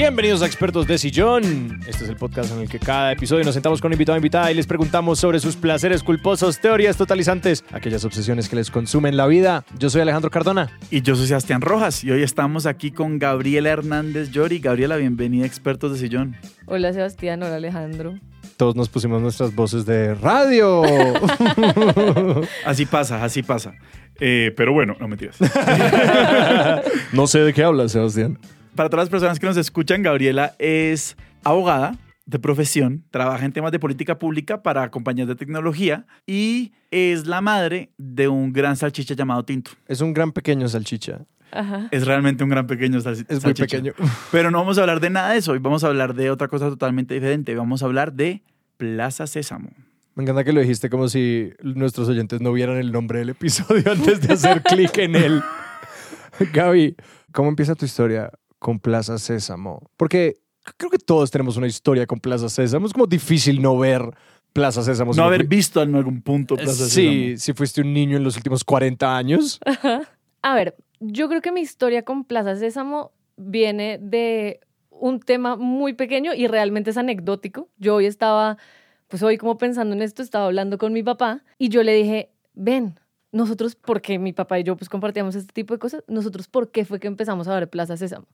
Bienvenidos a Expertos de Sillón. Este es el podcast en el que cada episodio nos sentamos con un invitado o invitada y les preguntamos sobre sus placeres culposos, teorías totalizantes, aquellas obsesiones que les consumen la vida. Yo soy Alejandro Cardona. Y yo soy Sebastián Rojas y hoy estamos aquí con Gabriela Hernández Llori. Gabriela, bienvenida a Expertos de Sillón. Hola Sebastián, hola Alejandro. Todos nos pusimos nuestras voces de radio. así pasa, así pasa. Eh, pero bueno, no mentiras. no sé de qué hablas, Sebastián. Para todas las personas que nos escuchan, Gabriela es abogada de profesión, trabaja en temas de política pública para compañías de tecnología y es la madre de un gran salchicha llamado Tinto. Es un gran pequeño salchicha. Ajá. Es realmente un gran pequeño salchicha. Es muy pequeño. Pero no vamos a hablar de nada de eso. Hoy vamos a hablar de otra cosa totalmente diferente. Vamos a hablar de Plaza Sésamo. Me encanta que lo dijiste como si nuestros oyentes no vieran el nombre del episodio antes de hacer clic en él. Gaby, ¿cómo empieza tu historia con Plaza Sésamo? Porque creo que todos tenemos una historia con Plaza Sésamo. Es como difícil no ver Plaza Sésamo. No haber visto en algún punto Plaza Sésamo. Sí, si fuiste un niño en los últimos 40 años. A ver, yo creo que mi historia con Plaza Sésamo viene de un tema muy pequeño y realmente es anecdótico. Yo hoy estaba, pues hoy como pensando en esto, estaba hablando con mi papá y yo le dije, ven, nosotros, porque mi papá y yo pues compartíamos este tipo de cosas, nosotros, ¿por qué fue que empezamos a ver Plaza Sésamo?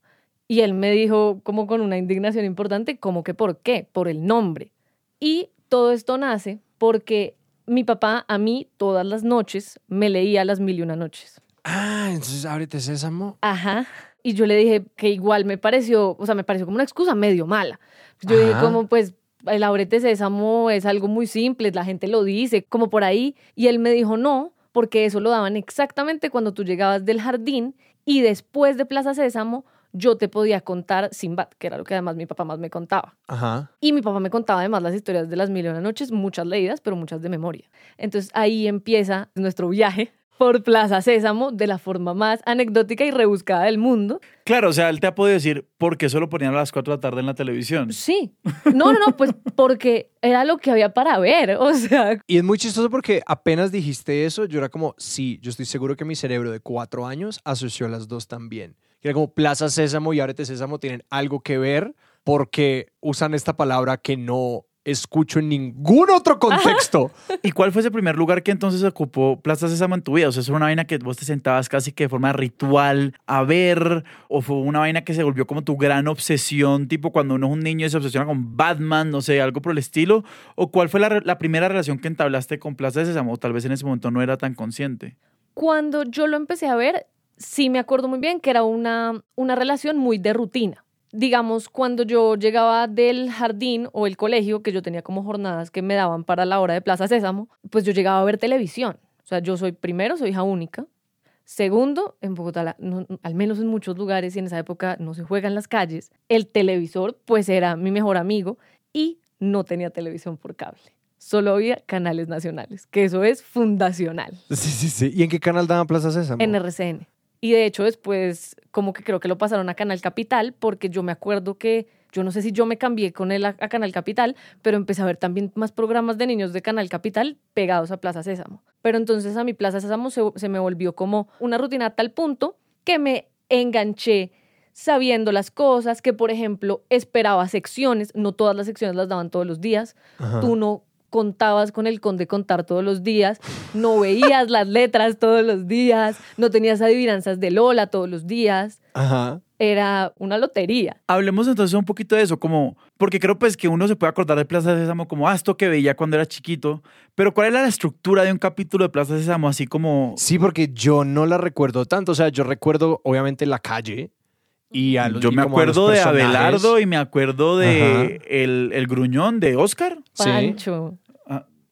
Y él me dijo como con una indignación importante, como que ¿por qué? Por el nombre. Y todo esto nace porque mi papá a mí todas las noches me leía las mil y una noches. Ah, entonces ábrete sésamo. Ajá. Y yo le dije que igual me pareció, o sea, me pareció como una excusa medio mala. Yo dije como, pues, el ábrete sésamo es algo muy simple, la gente lo dice, como por ahí. Y él me dijo, no, porque eso lo daban exactamente cuando tú llegabas del jardín y después de Plaza Sésamo yo te podía contar Simbat, que era lo que además mi papá más me contaba. Ajá. Y mi papá me contaba además las historias de las mil y una noches, muchas leídas, pero muchas de memoria. Entonces ahí empieza nuestro viaje por Plaza Sésamo de la forma más anecdótica y rebuscada del mundo. Claro, o sea, él te ha podido decir, ¿por qué solo ponían a las 4 de la tarde en la televisión? Sí. No, no, no, pues porque era lo que había para ver, o sea. Y es muy chistoso porque apenas dijiste eso, yo era como, sí, yo estoy seguro que mi cerebro de cuatro años asoció las dos también. Era como Plaza Sésamo y Ábrete Sésamo tienen algo que ver porque usan esta palabra que no escucho en ningún otro contexto. ¿Y cuál fue ese primer lugar que entonces ocupó Plaza Sésamo en tu vida? O sea, ¿es una vaina que vos te sentabas casi que de forma ritual a ver? ¿O fue una vaina que se volvió como tu gran obsesión, tipo cuando uno es un niño y se obsesiona con Batman, no sé, algo por el estilo? ¿O cuál fue la, la primera relación que entablaste con Plaza Sésamo? O tal vez en ese momento no era tan consciente. Cuando yo lo empecé a ver, sí me acuerdo muy bien que era una, una relación muy de rutina digamos, cuando yo llegaba del jardín o el colegio, que yo tenía como jornadas que me daban para la hora de Plaza Sésamo, pues yo llegaba a ver televisión. O sea, yo soy primero, soy hija única. Segundo, en Bogotá, al menos en muchos lugares y en esa época no se juega en las calles, el televisor pues era mi mejor amigo y no tenía televisión por cable. Solo había canales nacionales, que eso es fundacional. Sí, sí, sí. ¿Y en qué canal daban Plaza Sésamo? En RCN. Y de hecho después como que creo que lo pasaron a Canal Capital porque yo me acuerdo que yo no sé si yo me cambié con él a, Canal Capital, pero empecé a ver también más programas de niños de Canal Capital pegados a Plaza Sésamo. Pero entonces a mi Plaza Sésamo se, se me volvió como una rutina a tal punto que me enganché sabiendo las cosas, que por ejemplo esperaba secciones, no todas las secciones las daban todos los días, tú no contabas con el conde contar todos los días, no veías las letras todos los días, no tenías adivinanzas de Lola todos los días. Ajá. Era una lotería. Hablemos entonces un poquito de eso, como, porque creo pues que uno se puede acordar de Plaza Sésamo como, ah, esto que veía cuando era chiquito, pero ¿cuál era la estructura de un capítulo de Plaza Sésamo así como... Sí, porque yo no la recuerdo tanto, o sea, yo recuerdo obviamente la calle, y a Yo me acuerdo de Abelardo y me acuerdo de el, el, gruñón de Oscar. Pancho.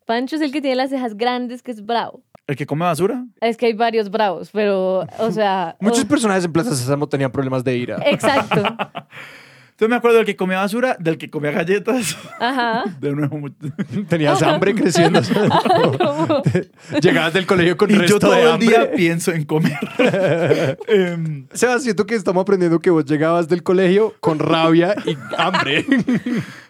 Pancho es el que tiene las cejas grandes, que es bravo. ¿El que come basura? Es que hay varios bravos, pero, o sea... Muchos personajes en Plaza Sésamo tenían problemas de ira. Exacto. Entonces me acuerdo del que comía basura, del que comía galletas. Ajá. De nuevo. Tenías hambre creciendo. Llegabas del colegio con y resto yo todo de el día pienso en comer. um, Sebas, siento que estamos aprendiendo que vos llegabas del colegio con rabia y hambre.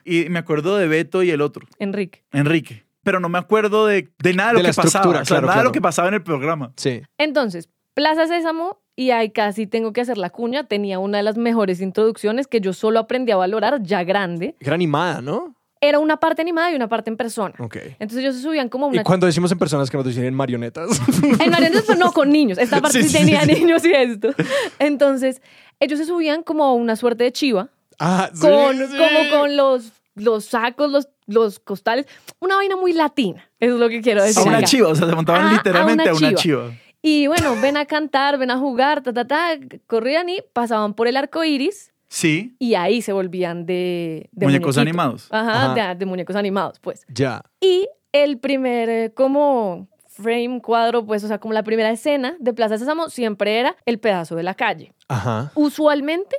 y me acuerdo de Beto y el otro. Enrique. Enrique pero no me acuerdo de, de nada de, lo que pasaba. Claro, nada de lo que pasaba en el programa. Sí. Entonces, Plaza Sésamo, y ahí casi tengo que hacer la cuña, tenía una de las mejores introducciones que yo solo aprendí a valorar ya grande. Era animada, ¿no? Era una parte animada y una parte en persona. Ok. Entonces ellos se subían como Y una... cuando decimos en personas que nos dicen en marionetas. En marionetas, pero no, con niños. Esta parte Sí, tenía sí, niños y esto. Entonces, ellos se subían como una suerte de chiva, ah, sí, con, como con los, los sacos, los, los costales. Una vaina muy latina, eso es lo que quiero decir. A una acá. chiva, o sea, se montaban a literalmente una a una chiva. chiva. Y bueno, ven a cantar, ven a jugar, ta, ta, ta, corrían y pasaban por el arco iris Sí, y ahí se volvían de, de muñecos muñequito. animados. Ajá, Ajá. De, de muñecos animados, pues. Ya. Y el primer, eh, como frame, cuadro, pues, o sea, como la primera escena de Plaza Sésamo siempre era el pedazo de la calle. Ajá. Usualmente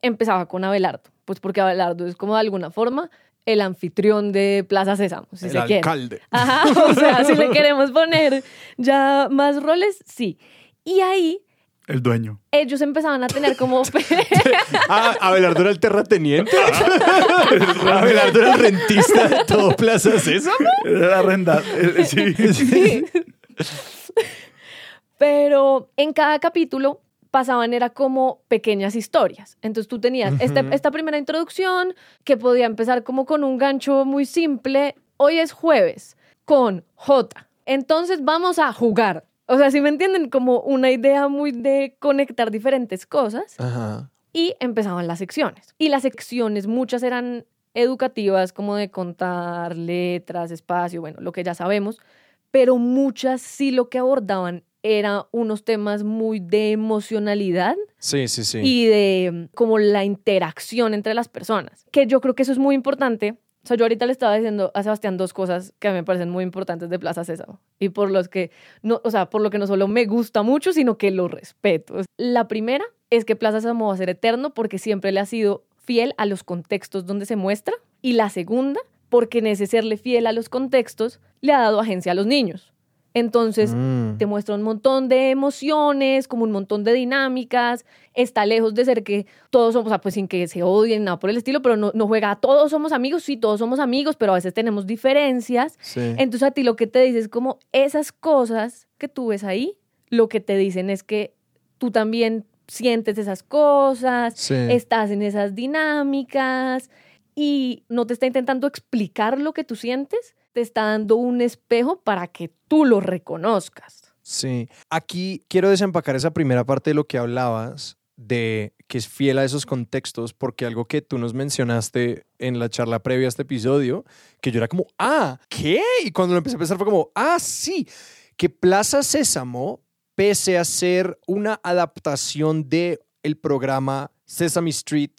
empezaba con Abelardo, pues porque Abelardo es como de alguna forma el anfitrión de Plaza Sésamo, si el se quiere. alcalde. Ajá, o sea, si le queremos poner ya más roles, sí. Y ahí El dueño. ellos empezaban a tener como... Ah, Abelardo era el terrateniente. Abelardo era el rentista de todo Plaza Sésamo. Era la renda. eh, Sí. Pero en cada capítulo pasaban era como pequeñas historias. Entonces tú tenías este- esta primera introducción que podía empezar como con un gancho muy simple. Hoy es jueves con J. Entonces vamos a jugar. O sea, si me entienden, como una idea muy de conectar diferentes cosas. Ajá. Y empezaban las secciones. Y las secciones, muchas eran educativas, como de contar letras, espacio, bueno, lo que ya sabemos, pero muchas sí lo que abordaban eran unos temas muy de emocionalidad Sí, sí, sí. y de como la interacción entre las personas, que yo creo que eso es muy importante. O sea, yo ahorita le estaba diciendo a Sebastián dos cosas que a mí me parecen muy importantes de Plaza Sésamo y por los que no, o sea, por lo que no solo me gusta mucho, sino que lo respeto. La primera es que Plaza Sésamo va a ser eterno porque siempre le ha sido fiel a los contextos donde se muestra y la segunda porque en ese serle fiel a los contextos le ha dado agencia a los niños. Entonces, Mm. te muestra un montón de emociones, como un montón de dinámicas. Está lejos de ser que todos somos, o sea, pues sin que se odien, nada por el estilo, pero no, no juega a todos somos amigos, sí, todos somos amigos, pero a veces tenemos diferencias. Sí. Entonces a ti lo que te dice es como esas cosas que tú ves ahí, lo que te dicen es que tú también sientes esas cosas, Sí. estás en esas dinámicas y no te está intentando explicar lo que tú sientes, te está dando un espejo para que tú lo reconozcas. Sí. Aquí quiero desempacar esa primera parte de lo que hablabas, de que es fiel a esos contextos, porque algo que tú nos mencionaste en la charla previa a este episodio, que yo era como, ah, ¿qué? Y cuando lo empecé a pensar fue como, ah, sí, que Plaza Sésamo, pese a ser una adaptación de programa Sesame Street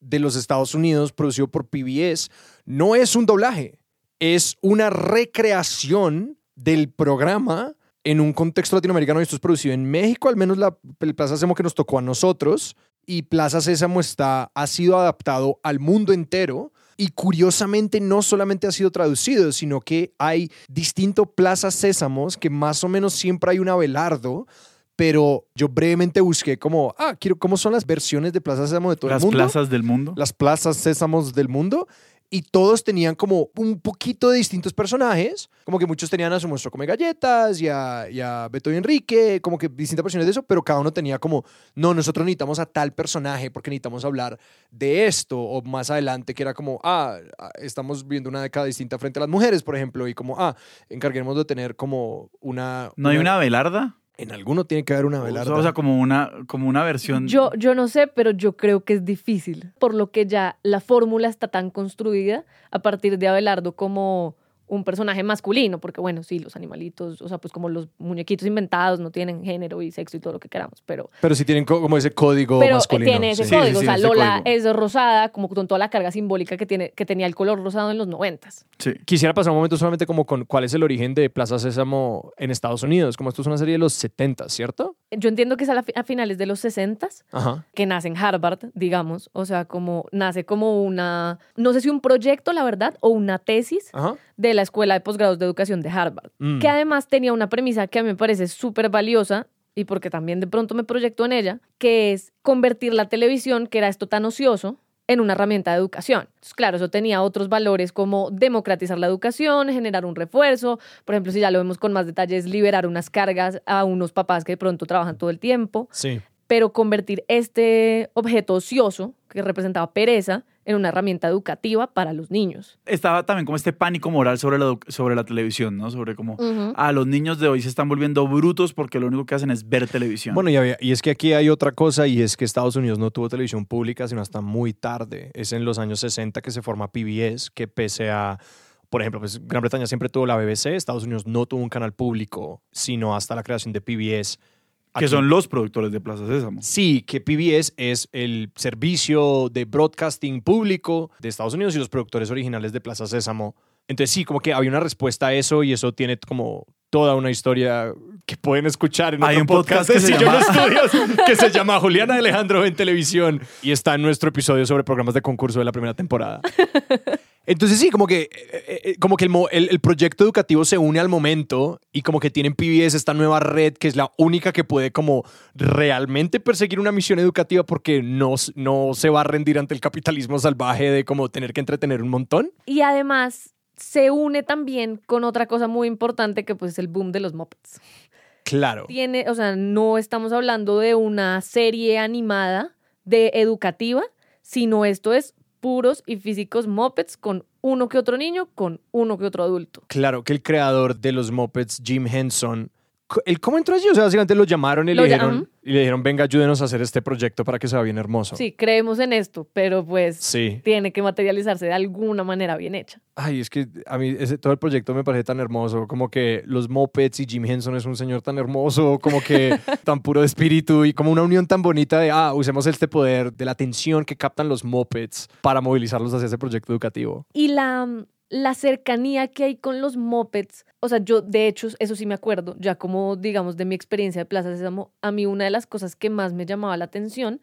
de los Estados Unidos, producido por PBS, no es un doblaje, es una recreación del programa en un contexto latinoamericano. Esto es producido en México, al menos la, el Plaza Sésamo que nos tocó a nosotros. Y Plaza Sésamo está, ha sido adaptado al mundo entero. Y curiosamente no solamente ha sido traducido, sino que hay distintos Plaza Sésamos, que más o menos siempre hay un Abelardo, pero yo brevemente busqué como, ah, quiero, ¿cómo son las versiones de Plaza Sésamo de todo Las el mundo? plazas del mundo. las plazas sésamos del mundo y todos tenían como un poquito de distintos personajes, como que muchos tenían a su monstruo come galletas y a, y a Beto y Enrique, como que distintas versiones de eso, pero cada uno tenía como, no, nosotros necesitamos a tal personaje porque necesitamos hablar de esto, o más adelante que era como, ah, ah, estamos viendo una década distinta frente a las mujeres, por ejemplo, y como, ah, encarguemos de tener como una... ¿No hay una velarda? En alguno tiene que haber una velarda. O sea, como una, como una versión. Yo, yo no sé, pero yo creo que es difícil, por lo que ya la fórmula está tan construida a partir de Abelardo como un personaje masculino, porque bueno, sí, los animalitos, o sea, pues como los muñequitos inventados no tienen género y sexo y todo lo que queramos, pero, pero sí tienen co- como ese código pero masculino. tiene ese sí. Código, sí, o sea, Lola código. es rosada, como con toda la carga simbólica que, tiene, que tenía el color rosado en los noventas. Sí. Quisiera pasar un momento solamente como con cuál es el origen de Plaza Sésamo en Estados Unidos. Como esto es una serie de los 70, ¿cierto? Yo entiendo que es a, la a finales de los sesentas, que nace en Harvard, digamos, o sea, como nace como una, no sé si un proyecto, la verdad, o una tesis Ajá. de la Escuela de Posgrados de Educación de Harvard, Mm. que además tenía una premisa que a mí me parece súper valiosa y porque también de pronto me proyecto en ella, que es convertir la televisión, que era esto tan ocioso, en una herramienta de educación. Entonces, claro, eso tenía otros valores como democratizar la educación, generar un refuerzo, por ejemplo, si ya lo vemos con más detalles, liberar unas cargas a unos papás que de pronto trabajan todo el tiempo, Sí. Pero convertir este objeto ocioso que representaba pereza en una herramienta educativa para los niños. Estaba también como este pánico moral sobre la, sobre la televisión, ¿no? Sobre cómo a los niños de hoy se están volviendo brutos porque lo único que hacen es ver televisión. Bueno, y, había- y es que aquí hay otra cosa y es que Estados Unidos no tuvo televisión pública sino hasta muy tarde. Es en los años 60 que se forma PBS, que pese a, por ejemplo, pues Gran Bretaña siempre tuvo la BBC, Estados Unidos no tuvo un canal público sino hasta la creación de PBS. Que son los productores de Plaza Sésamo. Sí, que PBS es el servicio de broadcasting público de Estados Unidos y los productores originales de Plaza Sésamo. Entonces sí, como que había una respuesta a eso y eso tiene como toda una historia que pueden escuchar en Hay otro un podcast de que se llama- Estudios que se llama Juliana Alejandro en televisión y está en nuestro episodio sobre programas de concurso de la primera temporada. Entonces sí, como que, eh, eh, eh, como que el, mo- el- el proyecto educativo se une al momento y como que tienen PBS esta nueva red que es la única que puede como realmente perseguir una misión educativa porque no, no se va a rendir ante el capitalismo salvaje de como tener que entretener un montón. Y además se une también con otra cosa muy importante que pues es el boom de los mopeds. Claro. Tiene, o sea, no estamos hablando de una serie animada de educativa, sino esto es puros y físicos mopeds con uno que otro niño, con uno que otro adulto. Claro que el creador de los Muppets, Jim Henson, ¿él cómo entró allí? O sea, básicamente lo llamaron y, Lo le, dijeron, y le dijeron, venga, ayúdenos a hacer este proyecto para que sea bien hermoso. Sí, creemos en esto, pero pues Sí. tiene que materializarse de alguna manera bien hecha. Ay, es que a mí ese, todo el proyecto me parece tan hermoso, como que los Muppets y Jim Henson es un señor tan hermoso, como que tan puro de espíritu y como una unión tan bonita de, ah, usemos este poder de la atención que captan los Muppets para movilizarlos hacia ese proyecto educativo. Y la, la cercanía que hay con los mopeds, o sea, yo de hecho, eso sí me acuerdo, ya como digamos de mi experiencia de Plaza Sésamo, a mí una de las cosas que más me llamaba la atención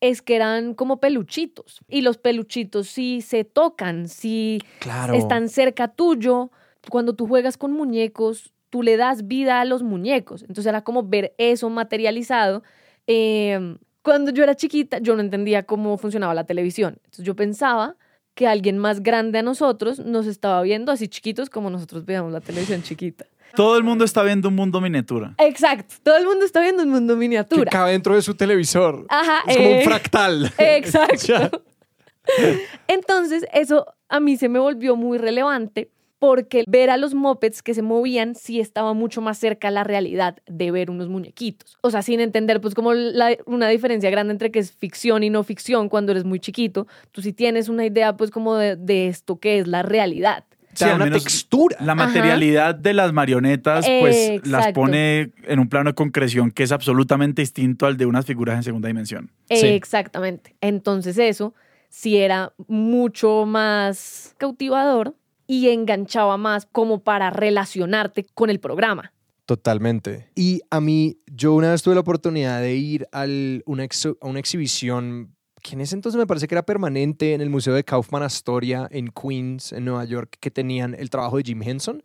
es que eran como peluchitos. Y los peluchitos sí se tocan, sí Claro. están cerca tuyo. Cuando tú juegas con muñecos, tú le das vida a los muñecos. Entonces era como ver eso materializado. Eh, cuando yo era chiquita, yo no entendía cómo funcionaba la televisión. Entonces yo pensaba que alguien más grande a nosotros nos estaba viendo así chiquitos como nosotros veíamos la televisión chiquita. Todo el mundo está viendo un mundo miniatura. Exacto. Todo el mundo está viendo un mundo Que miniatura. cabe dentro de su televisor. Ajá. Es como eh, un fractal. Exacto. Entonces, eso a mí se me volvió muy relevante porque ver a los mopeds que se movían sí estaba mucho más cerca a la realidad de ver unos muñequitos. O sea, sin entender pues como la- una diferencia grande entre que es ficción y no ficción cuando eres muy chiquito, tú sí tienes una idea pues como de, de esto que es la realidad. Al una textura. La materialidad de las marionetas, pues las pone en un plano de concreción que es absolutamente distinto al de unas figuras en segunda dimensión. Sí. Exactamente. Entonces eso sí era mucho más cautivador y enganchaba más como para relacionarte con el programa. Totalmente. Y a mí, yo una vez tuve la oportunidad de ir al, una a una exhibición que en ese entonces me parece que era permanente en el Museo de Kaufman Astoria en Queens, en Nueva York, que tenían el trabajo de Jim Henson.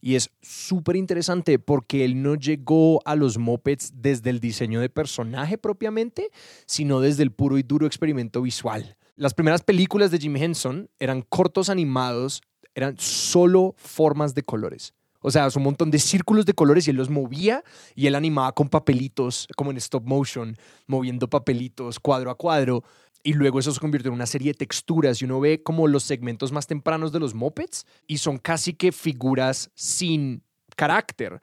Y es súper interesante porque él no llegó a los mopeds desde el diseño de personaje propiamente, sino desde el puro y duro experimento visual. Las primeras películas de Jim Henson eran cortos animados, eran solo formas de colores. O sea, es un montón de círculos de colores y él los movía y él animaba con papelitos, como en stop motion, moviendo papelitos cuadro a cuadro. Y luego eso se convirtió en una serie de texturas y uno ve como los segmentos más tempranos de los mopeds y son casi que figuras sin carácter.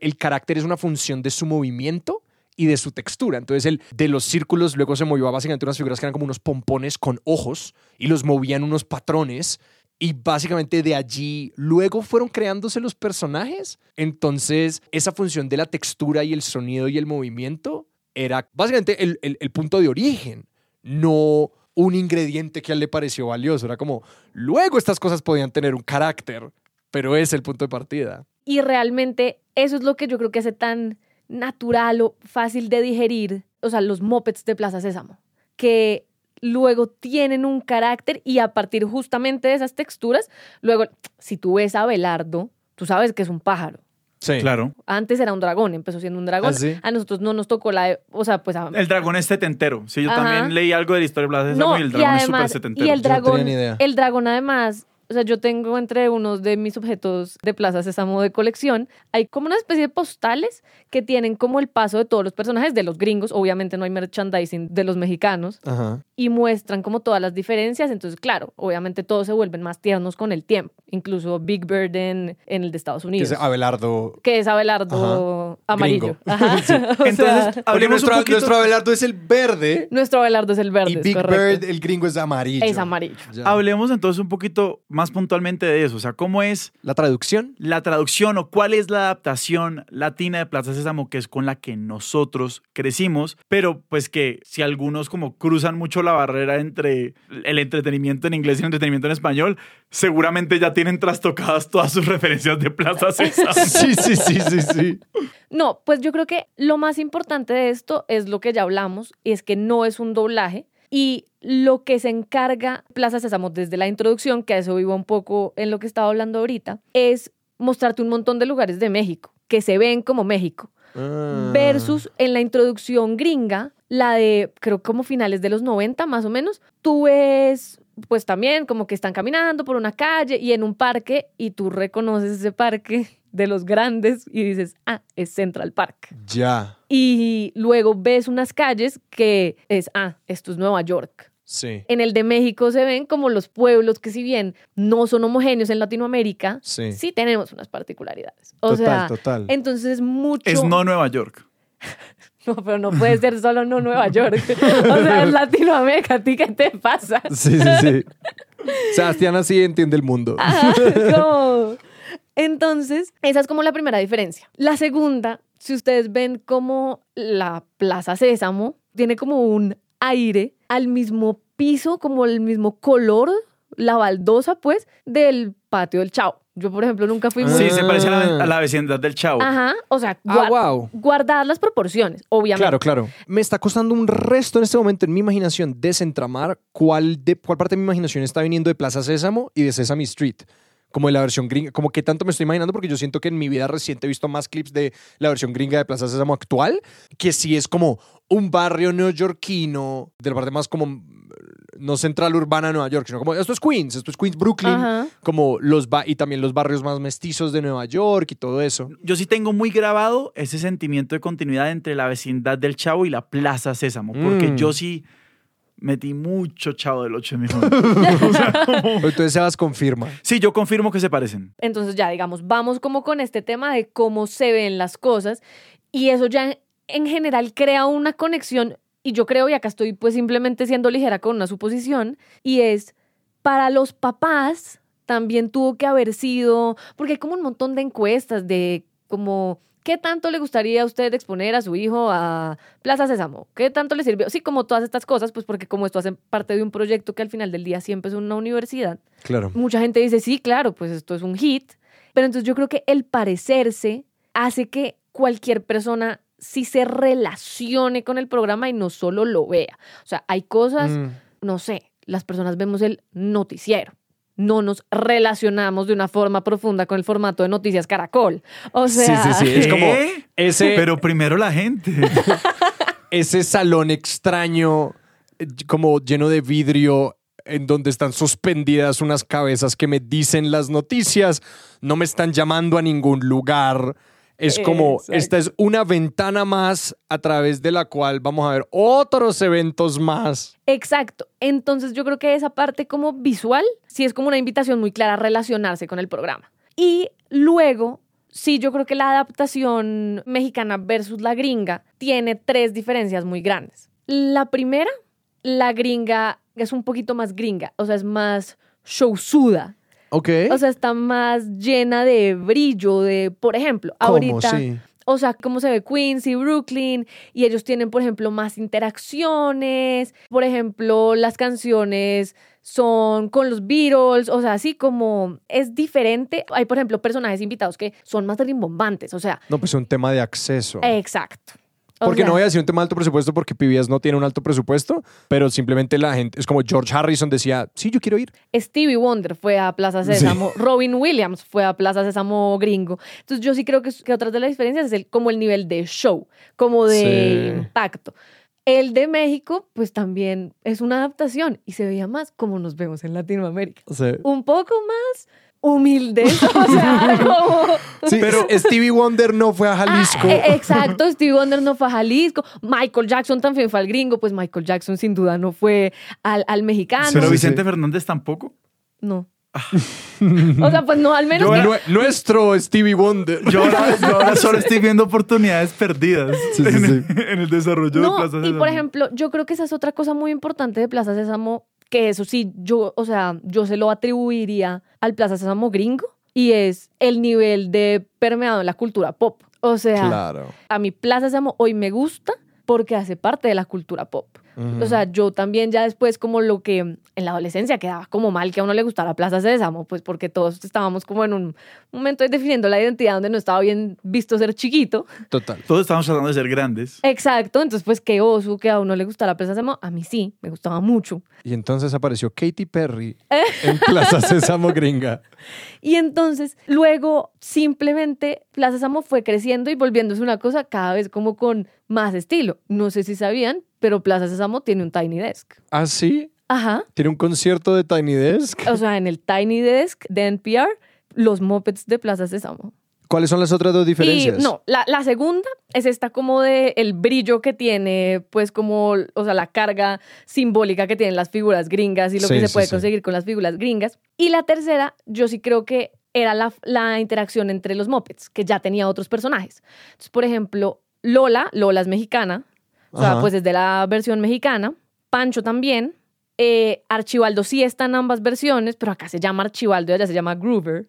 El carácter es una función de su movimiento y de su textura. Entonces, el de los círculos luego se movió a básicamente unas figuras que eran como unos pompones con ojos y los movían unos patrones. Y básicamente de allí luego fueron creándose los personajes. Entonces, esa función de la textura y el sonido y el movimiento era básicamente el, el- punto de origen, no un ingrediente que a él le pareció valioso. Era como, luego estas cosas podían tener un carácter, pero es el punto de partida. Y realmente eso es lo que yo creo que hace tan natural o fácil de digerir, o sea, los mopeds de Plaza Sésamo, que luego tienen un carácter y a partir justamente de esas texturas, luego, si tú ves a Belardo, tú sabes que es un pájaro. Sí. Claro. Antes era un dragón, empezó siendo un dragón. ¿Ah, sí? A nosotros no nos tocó la, o sea, pues a- El dragón es setentero. Sí, yo Ajá. también leí algo de la historia de Plaza Sésamo No, y el y dragón es súper además, setentero. y el Yo no tenía dragón, ni idea. el dragón además, o sea, yo tengo entre unos de mis objetos de Plaza Sésamo de colección, hay como una especie de postales que tienen como el paso de todos los personajes de los gringos, obviamente no hay merchandising de los mexicanos, Ajá. y muestran como todas las diferencias, entonces claro, obviamente todos se vuelven más tiernos con el tiempo, incluso Big Bird en, en el de Estados Que Unidos. es Abelardo. que es Abelardo amarillo. Gringo. Ajá. Sí. Sea, Entonces, Porque hablemos nuestro, un poquito. nuestro Abelardo es el verde nuestro Abelardo es el verde, y es Big correcto. Bird, el gringo, es amarillo. es amarillo. Ya. Hablemos entonces un poquito más puntualmente de eso. O sea, ¿cómo es La traducción. la traducción o cuál es la adaptación latina de Plaza Sésamo que es con la que nosotros crecimos? Pero pues que si algunos como cruzan mucho la barrera entre el entretenimiento en inglés y el entretenimiento en español, seguramente ya tienen trastocadas todas sus referencias de Plaza Sésamo. Sí, sí, sí, sí, sí. No, pues yo creo que lo más importante de esto es lo que ya hablamos, y es que no es un doblaje. Y lo que se encarga Plaza Sésamo desde la introducción, que a eso vivo un poco en lo que estaba hablando ahorita, es mostrarte un montón de lugares de México que se ven como México. Ah. Versus en la introducción gringa, la de creo como finales de los 90 más o menos, tú ves pues también como que están caminando por una calle y en un parque y tú reconoces ese parque de los grandes y dices, ah, es Central Park. Ya. Y luego ves unas calles que es, ah, esto es Nueva York. Sí. En el de México se ven como los pueblos que si bien no son homogéneos en Latinoamérica, Sí. sí tenemos unas particularidades. O total, sea, total. entonces mucho... Es no Nueva York. No, pero no puede ser solo no Nueva York. O sea, es Latinoamérica. ¿A ti qué te pasa? Sí, sí, sí. Sebastián así entiende el mundo. Ajá, como- Entonces, esa es como la primera diferencia. La segunda, si ustedes ven como la Plaza Sésamo tiene como un aire al mismo piso, como el mismo color, la baldosa, pues, del patio del Chavo. Yo, por ejemplo, nunca fui muy... Sí, se parece a la, a la vecindad del Chavo. Ajá, o sea, Ah, guar- wow. guardar las proporciones, obviamente. Claro, claro. Me está costando un resto en este momento en mi imaginación desentramar cuál, de, cuál parte de mi imaginación está viniendo de Plaza Sésamo y de Sesame Street. Como de la versión gringa. Como que tanto me estoy imaginando porque yo siento que en mi vida reciente he visto más clips de la versión gringa de Plaza Sésamo actual, que sí es como un barrio neoyorquino, de la parte más como no central urbana de Nueva York, sino como esto es Queens, esto es Queens, Brooklyn, Ajá. como los ba- y también los barrios más mestizos de Nueva York y todo eso. Yo sí tengo muy grabado ese sentimiento de continuidad entre la vecindad del Chavo y la Plaza Sésamo, porque Mm. yo sí metí mucho Chavo del 8 en mi juventud. Entonces Sebas confirma. Sí, yo confirmo que se parecen. Entonces ya, digamos, vamos como con este tema de cómo se ven las cosas y eso ya en general crea una conexión y yo creo, y acá estoy pues simplemente siendo ligera con una suposición, y es, para los papás también tuvo que haber sido, porque hay como un montón de encuestas de como... ¿Qué tanto le gustaría a usted exponer a su hijo a Plaza Sésamo? ¿Qué tanto le sirvió? Sí, como todas estas cosas, pues porque como esto hace parte de un proyecto que al final del día siempre es una universidad, Claro. mucha gente dice, sí, claro, pues esto es un hit. Pero entonces yo creo que el parecerse hace que cualquier persona sí se relacione con el programa y no solo lo vea. O sea, hay cosas, Mm. no sé, las personas vemos el noticiero. No nos relacionamos de una forma profunda con el formato de noticias Caracol. O sea, sí, sí, sí. Es como ¿Qué? ese, Pero primero la gente. ese salón extraño, eh, como lleno de vidrio, en donde están suspendidas unas cabezas que me dicen las noticias, no me están llamando a ningún lugar. Es como, Exacto. esta es una ventana más a través de la cual vamos a ver otros eventos más. Exacto. Entonces yo creo que esa parte como visual sí es como una invitación muy clara a relacionarse con el programa. Y luego, sí, yo creo que la adaptación mexicana versus la gringa tiene tres diferencias muy grandes. La primera, la gringa es un poquito más gringa, o sea, es más showsuda. Ok. O sea, está más llena de brillo, de, por ejemplo, ¿Cómo? ahorita Sí. o sea, cómo se ve Queens y Brooklyn, y ellos tienen, por ejemplo, más interacciones, por ejemplo, las canciones son con los Beatles, o sea, así como es diferente. Hay, por ejemplo, personajes invitados que son más rimbombantes, o sea, No, pues un tema de acceso. exacto. O Porque sea, no voy a decir un tema de alto presupuesto porque PBS no tiene un alto presupuesto, pero simplemente la gente, es como George Harrison decía, sí, yo quiero ir. Stevie Wonder fue a Plaza Sésamo, Robin Williams fue a Plaza Sésamo gringo. Entonces yo sí creo que, que otras de las diferencias es el, como el nivel de show, como de Sí. impacto. El de México, pues también es una adaptación y se veía más como nos vemos en Latinoamérica. Sea, Un poco más humildes, o sea, como... sí, pero Stevie Wonder no fue a Jalisco. Ah, eh, exacto, Stevie Wonder no fue a Jalisco, Michael Jackson también fue al gringo, pues Michael Jackson sin duda no fue al, al mexicano. Pero Vicente. Fernández tampoco. No. o sea, pues no, al menos Yo que- Nue- nuestro Stevie Wonder. Yo ahora, yo ahora solo estoy viendo oportunidades perdidas Sí, sí, en, sí. en el desarrollo de No, Plaza y Sésamo. por ejemplo, yo creo que esa es otra cosa muy importante de Plaza Sésamo, que eso sí, yo, o sea, yo se lo atribuiría al Plaza Sésamo gringo, y es el nivel de permeado en la cultura pop. O sea, Claro. a mi Plaza Sésamo hoy me gusta porque hace parte de la cultura pop. O sea, yo también ya después como lo que en la adolescencia quedaba como mal que a uno le gustara Plaza Sésamo, pues porque todos estábamos como en un momento definiendo la identidad donde no estaba bien visto ser chiquito. Total. Todos estamos tratando de ser grandes. Exacto, entonces pues qué oso que a uno le gustara Plaza Sésamo, a mí sí, me gustaba mucho. Y entonces apareció Katy Perry en Plaza Sésamo Gringa. Y entonces luego simplemente Plaza Sésamo fue creciendo y volviéndose una cosa cada vez como con más estilo. No sé si sabían, pero Plaza Sésamo tiene un Tiny Desk. ¿Ah, sí? Ajá. ¿Tiene un concierto de Tiny Desk? O sea, en el Tiny Desk de NPR, los mopeds de Plaza Sésamo. ¿Cuáles son las otras dos diferencias? Y no, la, la segunda es esta como de el brillo que tiene, pues como, o sea, la carga simbólica que tienen las figuras gringas y lo Sí, que se sí, puede sí. conseguir con las figuras gringas. Y la tercera, yo sí creo que era la, la interacción entre los mopeds, que ya tenía otros personajes. Entonces, por ejemplo, Lola, Lola es mexicana, o sea, Ajá. pues es de la versión mexicana. Pancho también. Eh, Archibaldo sí está en ambas versiones, pero acá se llama Archibaldo y allá se llama Groover.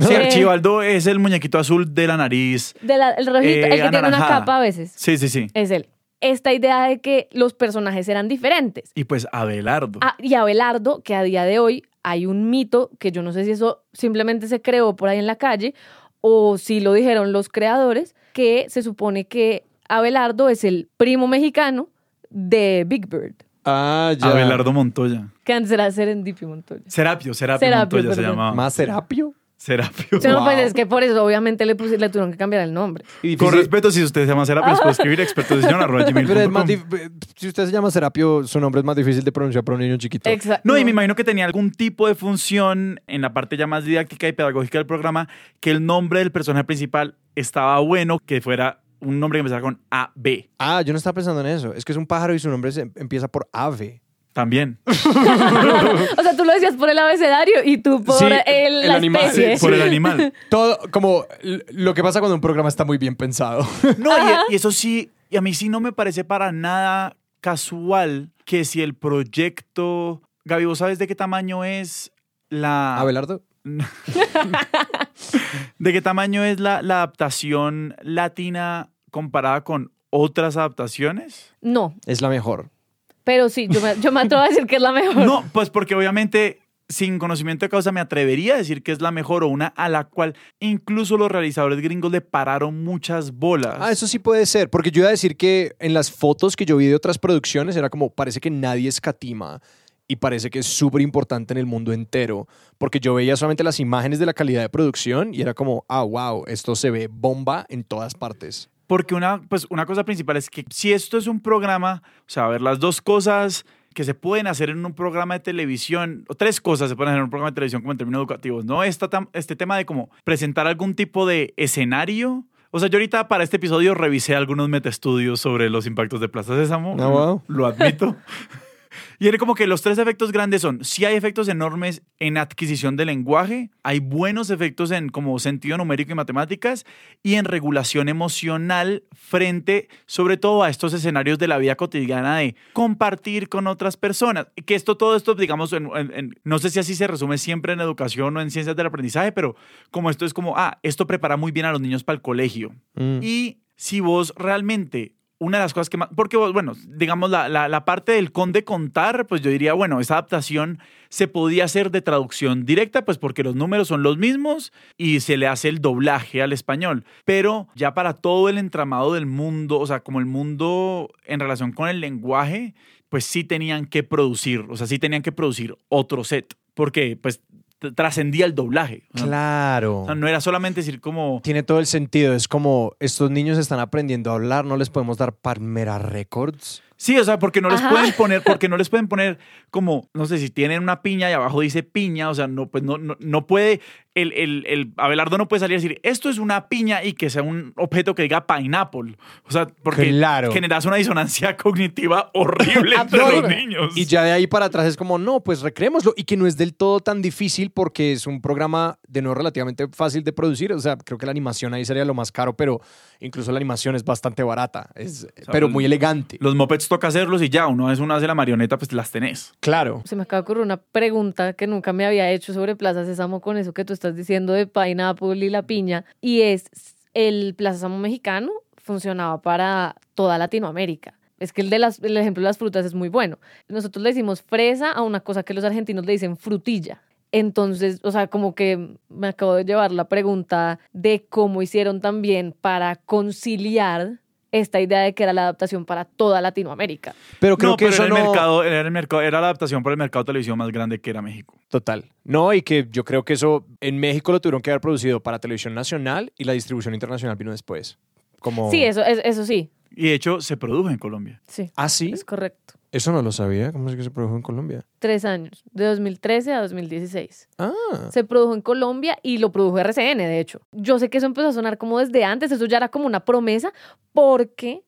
Sí, Eh. Archibaldo es el muñequito azul de la nariz. De la- el rojito, Eh, el que tiene una anaranjada. capa a veces. Sí, sí, sí. Es él. Esta idea de que los personajes eran diferentes. Y pues Abelardo. Ah, y Abelardo, que a día de hoy hay un mito que yo no sé si eso simplemente se creó por ahí en la calle o si lo dijeron los creadores, que se supone que Abelardo es el primo mexicano de Big Bird, Ah, ya. Abelardo Montoya. que antes era Serendipio Montoya. Serapio, Serapio, Serapio, Montoya se llamaba. ¿Más Serapio? Serapio. Sí, no, pues Wow. es que por eso obviamente le, le tuvieron que cambiar el nombre. Y Con respeto, si usted se llama Serapio, les puede escribir expertosesión.gmail.com. Pero es más dif- si usted se llama Serapio, su nombre es más difícil de pronunciar para un niño chiquito. Exacto. No, y me imagino que tenía algún tipo de función en la parte ya más didáctica y pedagógica del programa, que el nombre del personaje principal estaba bueno, que fuera un nombre que empezara con A, B. Ah, yo no estaba pensando en eso. Es que es un pájaro y su nombre se- empieza por ave. También. O sea, tú lo decías por el abecedario y tú por Sí, el, el la animal, especie. sí, Por el animal. Todo como l- lo que pasa cuando un programa está muy bien pensado. No, y, y eso sí, y a mí sí no me parece para nada casual que si el proyecto. Gaby, ¿vos sabes de qué tamaño es la. Abelardo. ¿De qué tamaño es la, la adaptación latina comparada con otras adaptaciones? No, Es la mejor. Pero sí, yo me, yo me atrevo a decir que es la mejor. No, pues porque obviamente sin conocimiento de causa me atrevería a decir que es la mejor o una a la cual incluso los realizadores gringos le pararon muchas bolas. Ah, eso sí puede ser, porque yo iba a decir que en las fotos que yo vi de otras producciones era como, parece que nadie escatima y parece que es súper importante en el mundo entero, porque yo veía solamente las imágenes de la calidad de producción y era como, ah, wow, esto se ve bomba en todas partes. Porque una, pues una cosa principal es que si esto es un programa, o sea, a ver, las dos cosas que se pueden hacer en un programa de televisión, o tres cosas se pueden hacer en un programa de televisión como en términos educativos, ¿no? Esta, este tema de como presentar algún tipo de escenario. O sea, yo ahorita para este episodio revisé algunos metaestudios sobre los impactos de Plaza Sésamo. Ah, wow. Lo admito. Y era como que los tres efectos grandes son, sí hay efectos enormes en adquisición de lenguaje, hay buenos efectos en como sentido numérico y matemáticas y en regulación emocional frente sobre todo a estos escenarios de la vida cotidiana de compartir con otras personas. Que esto, todo esto, digamos, en- en- en- no sé si así se resume siempre en educación o en ciencias del aprendizaje, pero como esto es como, ah, esto prepara muy bien a los niños para el colegio. Mm. Y si vos realmente una de las cosas que más, porque bueno, digamos la, la, la, parte del conde contar, pues yo diría, bueno, esa adaptación se podía hacer de traducción directa, pues porque los números son los mismos y se le hace el doblaje al español, pero ya para todo el entramado del mundo, o sea, como el mundo en relación con el lenguaje, pues sí tenían que producir, o sea, sí tenían que producir otro set, porque pues trascendía el doblaje. Claro. O sea, no era solamente decir como... Tiene todo el sentido. Es como estos niños están aprendiendo a hablar, no les podemos dar Palmera Records. Sí, o sea, porque no les pueden poner, porque no les pueden poner como, no sé, si tienen una piña y abajo dice piña, o sea, no, pues no, no, no puede, el, el, el, Abelardo no puede salir a decir, esto es una piña y que sea un objeto que diga pineapple. O sea, porque claro. generas una disonancia cognitiva horrible entre los niños. Y ya de ahí para atrás es como, no, pues recreémoslo. Y que no es del todo tan difícil porque es un programa de no relativamente fácil de producir. O sea, creo que la animación ahí sería lo más caro, pero incluso la animación es bastante barata, es, o sea, pero muy elegante. Los mopeds toca hacerlos y ya, uno vez uno hace la marioneta, pues las tenés. Claro. Se me acaba de ocurrir una pregunta que nunca me había hecho sobre Plaza Sésamo con eso que tú estás diciendo de pineapple y la piña. Y es, el Plaza Sésamo mexicano funcionaba para toda Latinoamérica. Es que el, de las, el ejemplo de las frutas es muy bueno. Nosotros le decimos fresa a una cosa que los argentinos le dicen frutilla. Entonces, o sea, como que me acabo de llevar la pregunta de cómo hicieron también para conciliar esta idea de que era la adaptación para toda Latinoamérica. Pero creo no, que pero eso era, el no... mercado, era, el mercado, era la adaptación para el mercado de televisión más grande que era México. Total. No, y que yo creo que eso en México lo tuvieron que haber producido para televisión nacional y la distribución internacional vino después. Como... Sí, eso, eso sí. Y de hecho se produjo en Colombia. Sí. ¿Ah, sí? Es correcto. Eso no lo sabía. ¿Cómo es que se produjo en Colombia? Tres años, de 2013 a 2016. Ah. Se produjo en Colombia y lo produjo RCN, de hecho. Yo sé que eso empezó a sonar como desde antes, eso ya era como una promesa, porque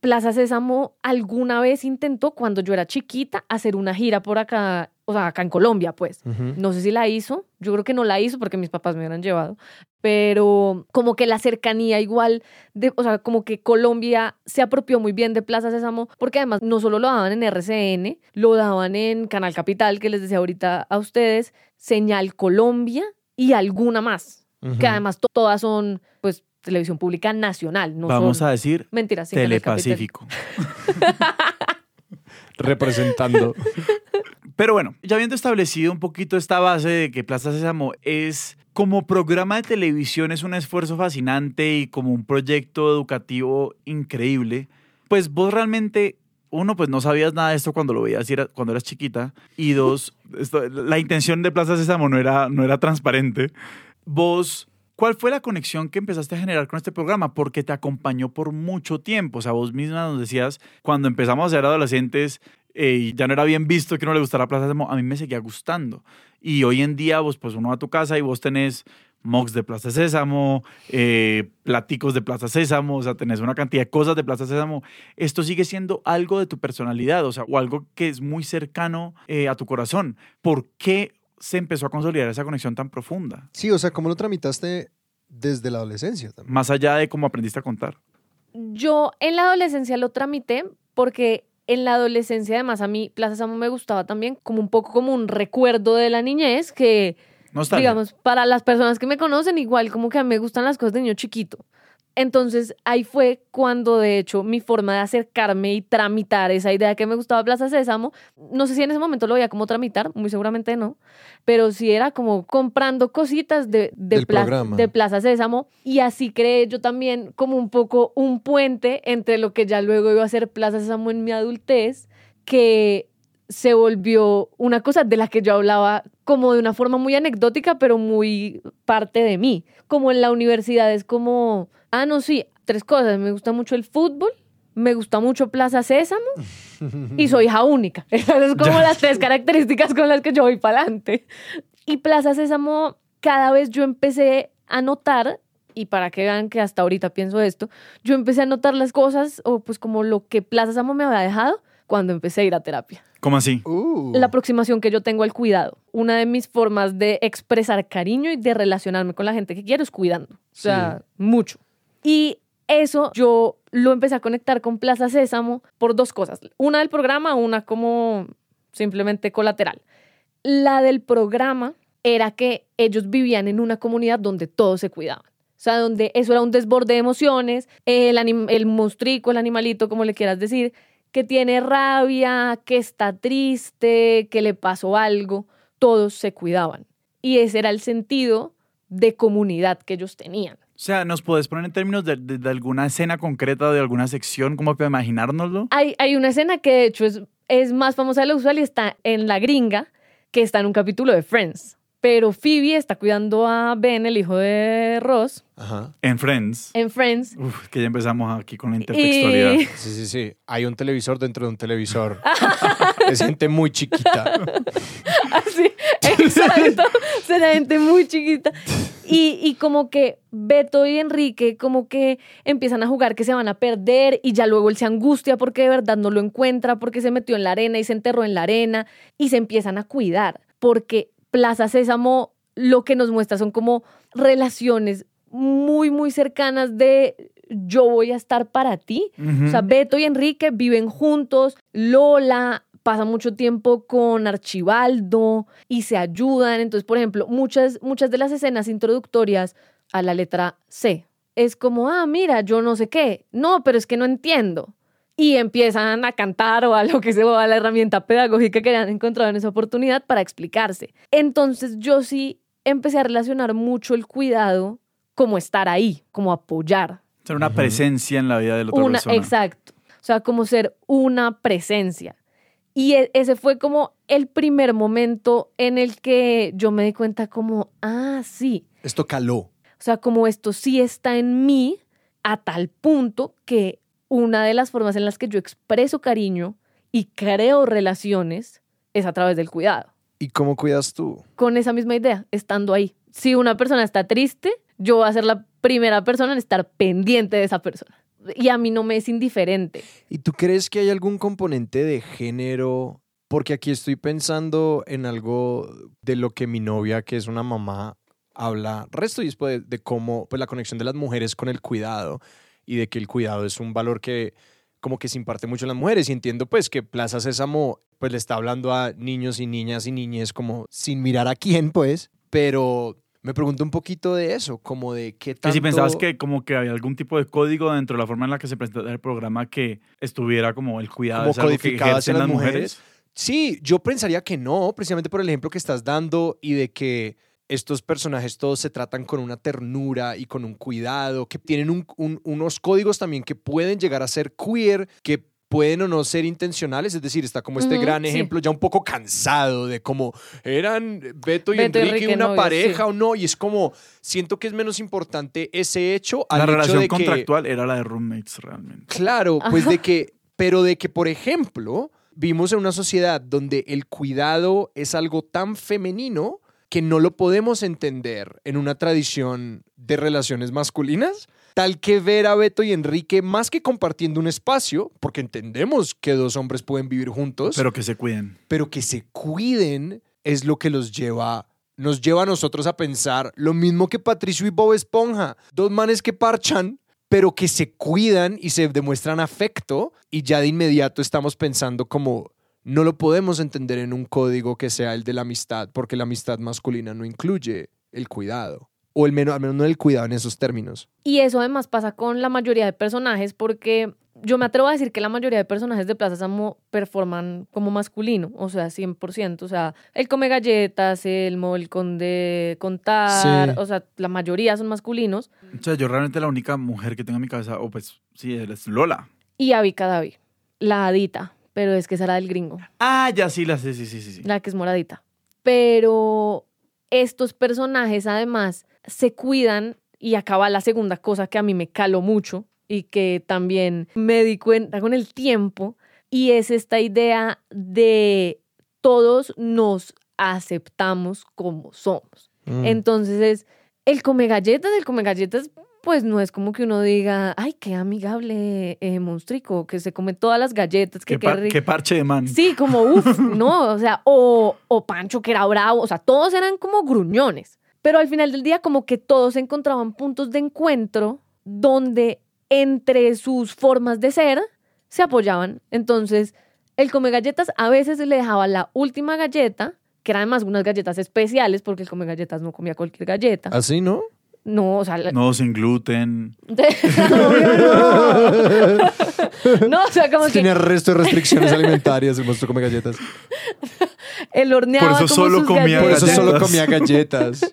Plaza Sésamo alguna vez intentó, cuando yo era chiquita, hacer una gira por acá, o sea, acá en Colombia, pues. Uh -huh. No sé si la hizo, yo creo que no la hizo porque mis papás me hubieran llevado, pero como que la cercanía igual, de, o sea, como que Colombia se apropió muy bien de Plaza Sésamo, porque además no solo lo daban en RCN, lo daban en Canal Capital, que les decía ahorita a ustedes, Señal Colombia y alguna más, uh -huh. que además to todas son, pues, televisión pública nacional. No Vamos son... a decir Mentiras, sí, Telepacífico. Representando. Pero bueno, ya habiendo establecido un poquito esta base de que Plaza Sésamo es como programa de televisión es un esfuerzo fascinante y como un proyecto educativo increíble, pues vos realmente uno, pues no sabías nada de esto cuando lo veías cuando eras chiquita. Y dos, la intención de Plaza Sésamo no era, no era transparente. Vos, ¿cuál fue la conexión que empezaste a generar con este programa? Porque te acompañó por mucho tiempo. O sea, vos misma nos decías, cuando empezamos a ser adolescentes, eh, ya no era bien visto que no le gustara Plaza Sésamo. A mí me seguía gustando. Y hoy en día, vos, pues uno va a tu casa y vos tenés mocks de Plaza Sésamo, eh, platicos de Plaza Sésamo, o sea, tenés una cantidad de cosas de Plaza Sésamo. Esto sigue siendo algo de tu personalidad, o sea, o algo que es muy cercano eh, a tu corazón. ¿Por qué se empezó a consolidar esa conexión tan profunda? Sí, o sea, ¿cómo lo tramitaste desde la adolescencia también? Más allá de cómo aprendiste a contar. Yo en la adolescencia lo tramité porque en la adolescencia además a mí Plaza Sésamo me gustaba también como un poco como un recuerdo de la niñez que Nostalgia. digamos, para las personas que me conocen, igual como que a mí me gustan las cosas de niño chiquito. Entonces ahí fue cuando de hecho mi forma de acercarme y tramitar esa idea que me gustaba Plaza Sésamo, no sé si en ese momento lo veía como tramitar, muy seguramente no, pero sí era como comprando cositas de, de, Plaza, de Plaza Sésamo y así creé yo también como un poco un puente entre lo que ya luego iba a ser Plaza Sésamo en mi adultez, que se volvió una cosa de la que yo hablaba como de una forma muy anecdótica, pero muy parte de mí. Como en la universidad es como, ah, no, sí, tres cosas. Me gusta mucho el fútbol, me gusta mucho Plaza Sésamo y soy hija única. Esas son como las tres características con las que yo voy para adelante. Y Plaza Sésamo, cada vez yo empecé a notar y para que vean que hasta ahorita pienso esto, yo empecé a notar las cosas o pues como lo que Plaza Sésamo me había dejado cuando empecé a ir a terapia. ¿Cómo así? Uh. La aproximación que yo tengo al cuidado. Una de mis formas de expresar cariño y de relacionarme con la gente que quiero es cuidando. O sea, sí. mucho. Y eso yo lo empecé a conectar con Plaza Sésamo por dos cosas. Una del programa, una como simplemente colateral. La del programa era que ellos vivían en una comunidad donde todos se cuidaban. sea, donde eso era un desborde de emociones, el, el el animalito, como le quieras decir, que tiene rabia, que está triste, que le pasó algo, todos se cuidaban. Y ese era el sentido de comunidad que ellos tenían. O sea, ¿nos puedes poner en términos de, de- de alguna escena concreta, de alguna sección, como para imaginárnoslo? Hay, hay una escena que de hecho es, es más famosa de lo usual y está en La Gringa, que está en un capítulo de Friends. Pero Phoebe está cuidando a Ben, el hijo de Ross, Ajá. En Friends. en Friends. Uf, que ya empezamos aquí con la intertextualidad. Y, Sí, sí, sí. Hay un televisor dentro de un televisor. es gente muy chiquita. así, exacto, será gente muy chiquita. Y, y como que Beto y Enrique como que empiezan a jugar que se van a perder y ya luego él se angustia porque de verdad no lo encuentra, porque se metió en la arena y se enterró en la arena y se empiezan a cuidar porque Plaza Sésamo lo que nos muestra son como relaciones muy, muy cercanas de yo voy a estar para ti. O sea, Beto y Enrique viven juntos, Lola pasa mucho tiempo con Archibaldo y se ayudan. Entonces, por ejemplo, muchas, muchas de las escenas introductorias a la letra C es como, ah, mira, yo no sé qué. No, pero es que no entiendo. Y empiezan a cantar o a lo que sea, o a la herramienta pedagógica que han encontrado en esa oportunidad para explicarse. Entonces, yo sí empecé a relacionar mucho el cuidado como estar ahí, como apoyar, Ser una presencia en la vida de la otra una, persona. exacto. O sea, como ser una presencia. Y e- ese fue como el primer momento en el que yo me di cuenta como, ah, sí. Esto caló. O sea, como esto sí está en mí a tal punto que una de las formas en las que yo expreso cariño y creo relaciones es a través del cuidado. ¿Y cómo cuidas tú? Con esa misma idea, estando ahí. Si una persona está triste, yo voy a ser la primera persona en estar pendiente de esa persona. Y a mí no me es indiferente. ¿Y tú crees que hay algún componente de género? Porque aquí estoy pensando en algo de lo que mi novia, que es una mamá, habla resto y de, de cómo pues la conexión de las mujeres con el cuidado y de que el cuidado es un valor que como que se imparte mucho en las mujeres y entiendo pues que Plaza Sésamo pues le está hablando a niños y niñas y niñes como sin mirar a quién pues, pero me pregunto un poquito de eso, como de qué Que tanto... si pensabas que como que había algún tipo de código dentro de la forma en la que se presentaba el programa que estuviera como el cuidado como que codificado ejercen las mujeres. Sí, yo pensaría que no, precisamente por el ejemplo que estás dando y de que estos personajes todos se tratan con una ternura y con un cuidado, que tienen un- un- unos códigos también que pueden llegar a ser queer, que pueden o no ser intencionales, es decir, está como este gran sí. ejemplo ya un poco cansado de cómo eran Beto y Beto y Enrique Enrique una novios, pareja sí. o no, y es como, siento que es menos importante ese hecho al La hecho relación de que- contractual era la de roommates realmente. Claro, pues Ajá. de que, pero de que, por ejemplo, vimos en una sociedad donde el cuidado es algo tan femenino que no lo podemos entender en una tradición de relaciones masculinas, tal que ver a Beto y Enrique más que compartiendo un espacio, porque entendemos que dos hombres pueden vivir juntos, pero, Pero que se cuiden. que se cuiden es lo que los lleva nos lleva a nosotros a pensar lo mismo que Patricio y Bob Esponja, dos manes que parchan, pero que se cuidan y se demuestran afecto y ya de inmediato estamos pensando como no lo podemos entender en un código que sea el de la amistad, porque la amistad masculina no incluye el cuidado, o el menos, al menos no el cuidado en esos términos. Y eso además pasa con la mayoría de personajes porque yo me atrevo a decir que la mayoría de personajes de Plaza Samo performan como masculino, o sea, 100%. O sea, el come galletas, el Mo, el conde contar, Sí. o sea, la mayoría son masculinos. O sea, yo realmente la única mujer que tengo en mi cabeza, o pues sí, es Lola. Y Abby Cadavi, la adita, pero es que esa era del gringo, Ah, ya sí, la sé, sí, sí, sí. sí. la que es moradita. Pero estos personajes además se cuidan y acaba la segunda cosa que a mí me caló mucho y que también me di cuenta con el tiempo y es esta idea de todos nos aceptamos como somos. Mm. Entonces es el come galletas, el come galletas pues no es como que uno diga, ay, qué amigable eh, monstrico, que se come todas las galletas, que Qué, par- qué parche de man. Sí, como uff, no, o sea, o, o Pancho que era bravo, o sea, todos eran como gruñones. Pero al final del día, como que todos encontraban puntos de encuentro donde entre sus formas de ser se apoyaban. Entonces, el come galletas a veces le dejaba la última galleta, que eran además unas galletas especiales, porque el come galletas no comía cualquier galleta. ¿Así no? No, o sea, la- No, sin gluten. no. no, o sea, como que Tiene resto de restricciones alimentarias. El monstruo come galletas. el horneaba Por eso como solo sus comía Por eso galletas. solo galletas. comía galletas.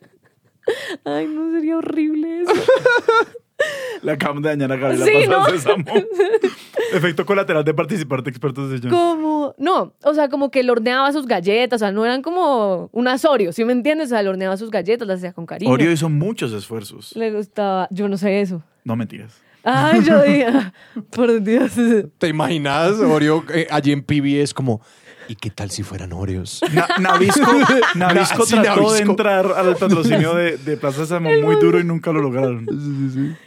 Ay, no, sería horrible eso. Le acabamos de dañar a Gaby la Sí, ¿no? Efecto colateral de participar de expertos de John. Como, no, o sea, como que él horneaba sus galletas, o sea, no eran como un asorio, ¿sí me entiendes? O sea, él horneaba sus galletas, las hacía con cariño. Oreo hizo muchos esfuerzos. Le gustaba, yo no sé eso. No mentiras. Ay, yo dije, por Dios. ¿Te imaginas? Oreo eh, allí en PBS como, ¿y qué tal si fueran Oreos? Na- Navisco, Navisco Sí, trató de entrar al patrocinio de, de Plaza Sésamo muy duro y nunca lo lograron.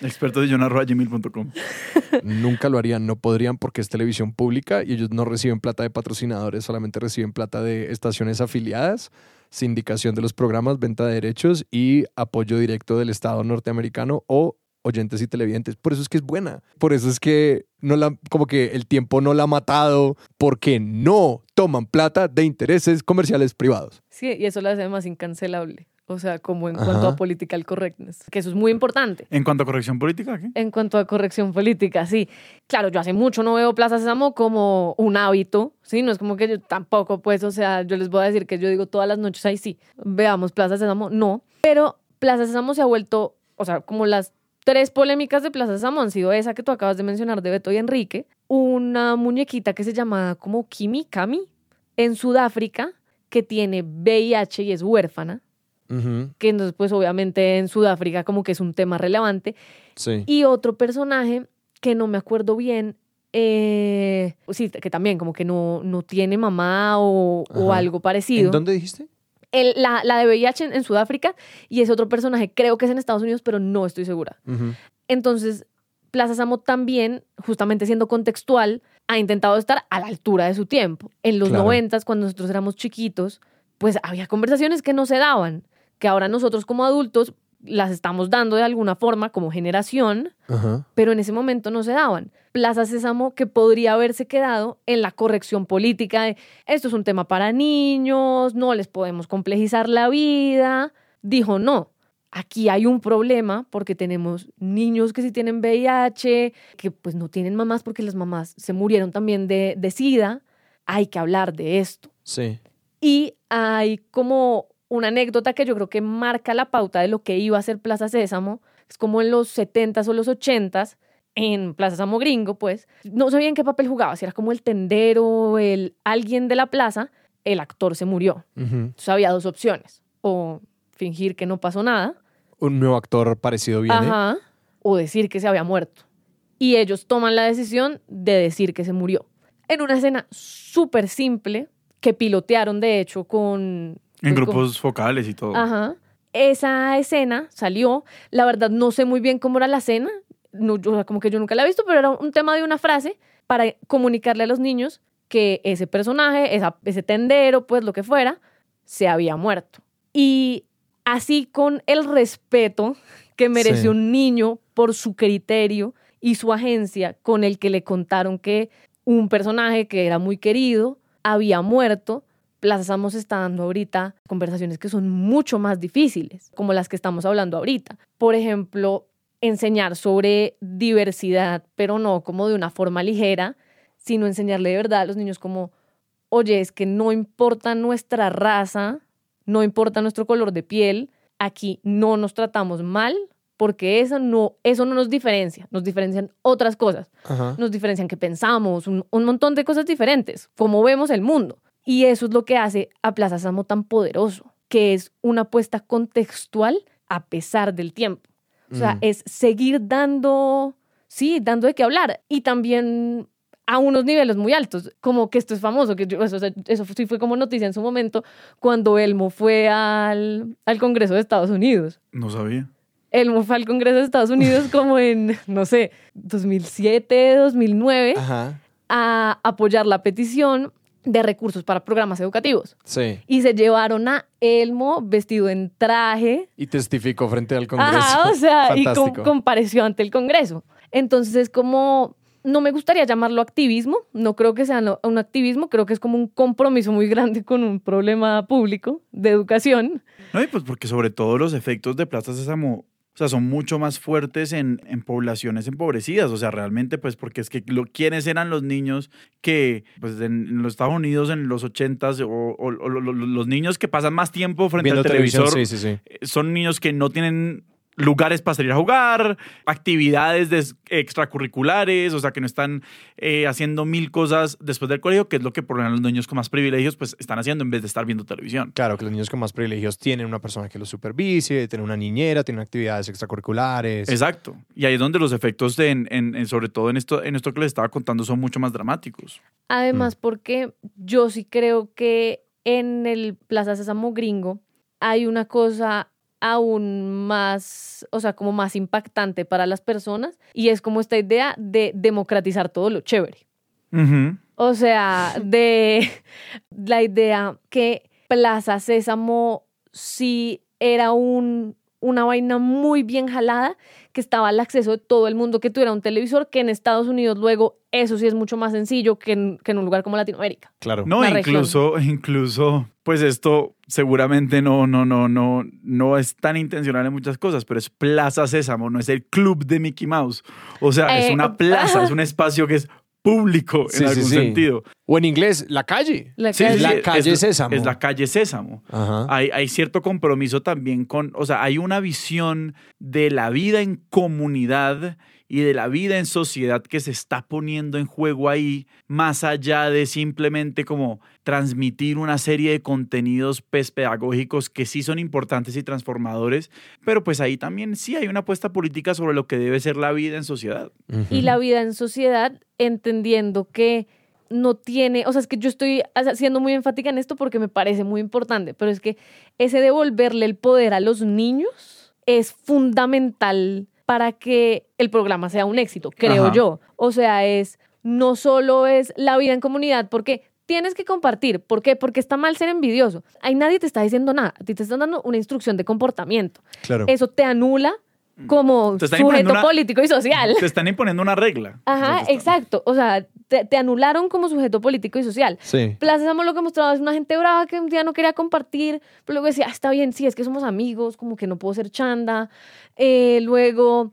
Expertos de john.gmail.com. Nunca lo harían, no podrían porque es televisión pública y ellos no reciben plata de patrocinadores, solamente reciben plata de estaciones afiliadas, sindicación de los programas, venta de derechos y apoyo directo del Estado norteamericano o oyentes y televidentes. Por eso es que es buena. Por eso es que no la, como que el tiempo no la ha matado porque no toman plata de intereses comerciales privados. Sí, y eso lo hace más incancelable. O sea, como en Ajá. cuanto a political correctness, que eso es muy importante. En cuanto a corrección política, ¿qué? En cuanto a corrección política, sí. Claro, yo hace mucho no veo Plaza Sésamo como un hábito, ¿sí? No es como que yo tampoco, pues, o sea, yo les voy a decir que yo digo todas las noches, ahí sí, veamos Plaza Sésamo, no. Pero Plaza Sésamo se ha vuelto, o sea, como las tres polémicas de Plaza han sido esa que tú acabas de mencionar de Beto y Enrique, una muñequita que se llama como Kimi, Kami, en Sudáfrica, que tiene VIH y es huérfana, que entonces, pues, obviamente en Sudáfrica como que es un tema relevante. Sí. Y otro personaje que no me acuerdo bien, eh, sí, que también como que no, no tiene mamá o, algo parecido. ¿En dónde dijiste? El- la, la de VIH en, en Sudáfrica y ese otro personaje creo que es en Estados Unidos, pero no estoy segura. Entonces, Plaza Samo también, justamente siendo contextual, ha intentado estar a la altura de su tiempo. En los Claro. noventas, cuando nosotros éramos chiquitos, pues había conversaciones que no se daban, que ahora nosotros como adultos las estamos dando de alguna forma como generación, Ajá. pero en ese momento no se daban. Plaza Sésamo que podría haberse quedado en la corrección política de esto es un tema para niños, no les podemos complejizar la vida. Dijo, no, aquí hay un problema porque tenemos niños que sí tienen VIH, que pues no tienen mamás porque las mamás se murieron también de, de SIDA. Hay que hablar de esto. Sí. Y hay como una anécdota que yo creo que marca la pauta de lo que iba a ser Plaza Sésamo. Es como en los 70s o los 80s, en Plaza Sésamo gringo, pues. No sabía en qué papel jugaba, si era como el tendero, el alguien de la plaza. El actor se murió. Ujú. Entonces había dos opciones. O fingir que no pasó nada. Un nuevo actor parecido viene. Ajá. O decir que se había muerto. Y ellos toman la decisión de decir que se murió. En una escena súper simple que pilotearon, de hecho, con... En grupos focales y todo. Ajá. Esa escena salió. La verdad, no sé muy bien cómo era la escena. No, o sea, como que yo nunca la he visto, pero era un tema de una frase para comunicarle a los niños que ese personaje, esa- ese tendero, pues lo que fuera, se había muerto. Y así con el respeto que mereció Sí. un niño por su criterio y su agencia con el que le contaron que un personaje que era muy querido había muerto, Plaza Samos está dando ahorita conversaciones que son mucho más difíciles, como las que estamos hablando ahorita. Por ejemplo, enseñar sobre diversidad, pero no como de una forma ligera, sino enseñarle de verdad a los niños como, oye, es que no importa nuestra raza, no importa nuestro color de piel, aquí no nos tratamos mal, porque eso no, eso no nos diferencia, nos diferencian otras cosas Ajá. nos diferencian que pensamos, un, un montón de cosas diferentes, cómo vemos el mundo. Y eso es lo que hace a Plaza Samo tan poderoso, que es una apuesta contextual a pesar del tiempo. O sea, Mm. es seguir dando, sí, dando de qué hablar. Y también a unos niveles muy altos, como que esto es famoso, que yo- eso sí fue como noticia en su momento, cuando Elmo fue al, al Congreso de Estados Unidos. No sabía. Elmo fue al Congreso de Estados Unidos como en, no sé, 2007, 2009 Ajá. a apoyar la petición de recursos para programas educativos. Sí. Y se llevaron a Elmo vestido en traje. Y testificó frente al Congreso. Ajá, o sea, y com- compareció ante el Congreso. Entonces es como, no me gustaría llamarlo activismo, no creo que sea un activismo, creo que es como un compromiso muy grande con un problema público de educación. No, y pues porque sobre todo los efectos de Plaza Sésamo o sea, son mucho más fuertes en, en poblaciones empobrecidas. O sea, realmente, pues, porque es que lo, ¿quiénes eran los niños que, pues, en, en los Estados Unidos en los 80s o, o- o lo- lo- los niños que pasan más tiempo frente Viendo al televisor sí, sí, sí. eh, son niños que no tienen lugares para salir a jugar, actividades des- extracurriculares, o sea, que no están eh, haciendo mil cosas después del colegio, que es lo que por lo general los niños con más privilegios pues están haciendo en vez de estar viendo televisión. Claro, que los niños con más privilegios tienen una persona que los supervise, tienen una niñera, tienen actividades extracurriculares. Exacto. Y ahí es donde los efectos, de, en, en- en- sobre todo en esto, en esto que les estaba contando, son mucho más dramáticos. Además, porque yo sí creo que en el Plaza Sésamo gringo hay una cosa aún más, o sea, como más impactante para las personas y es como esta idea de democratizar todo lo chévere. O sea, de la idea que Plaza Sésamo sí era un, una vaina muy bien jalada, que estaba al acceso de todo el mundo que tuviera un televisor, que en Estados Unidos luego eso sí es mucho más sencillo que en, que en un lugar como Latinoamérica. Claro. No, La región. incluso, incluso, pues esto seguramente no, no, no, no, no es tan intencional en muchas cosas, pero es Plaza Sésamo, no es el club de Mickey Mouse. O sea, es Eh, una plaza, es un espacio que es público Sí, en sí, algún sí. sentido. O en inglés, la calle. La Sí, calle- sí, La es- calle es, Sésamo. Es la calle Sésamo. Ajá. Hay, hay cierto compromiso también con, o sea, hay una visión de la vida en comunidad y de la vida en sociedad que se está poniendo en juego ahí, más allá de simplemente como transmitir una serie de contenidos pues, pedagógicos que sí son importantes y transformadores, pero pues ahí también sí hay una apuesta política sobre lo que debe ser la vida en sociedad. Y la vida en sociedad entendiendo que no tiene, o sea, es que yo estoy siendo muy enfática en esto porque me parece muy importante, pero es que ese devolverle el poder a los niños es fundamental para que el programa sea un éxito, creo Ajá. yo. O sea, es no solo es la vida en comunidad, porque tienes que compartir. ¿Por qué? Porque está mal ser envidioso. Ahí nadie te está diciendo nada, a ti te están dando una instrucción de comportamiento. Claro. Eso te anula como sujeto una- político y social. Te están imponiendo una regla. Ajá, exacto. O sea, te, te anularon como sujeto político y social. Sí. Plaza Sésamo lo que mostraba es una gente brava que un día no quería compartir, pero luego decía, "Ah, está bien, sí, es que somos amigos, como que no puedo ser chanda. Eh, luego,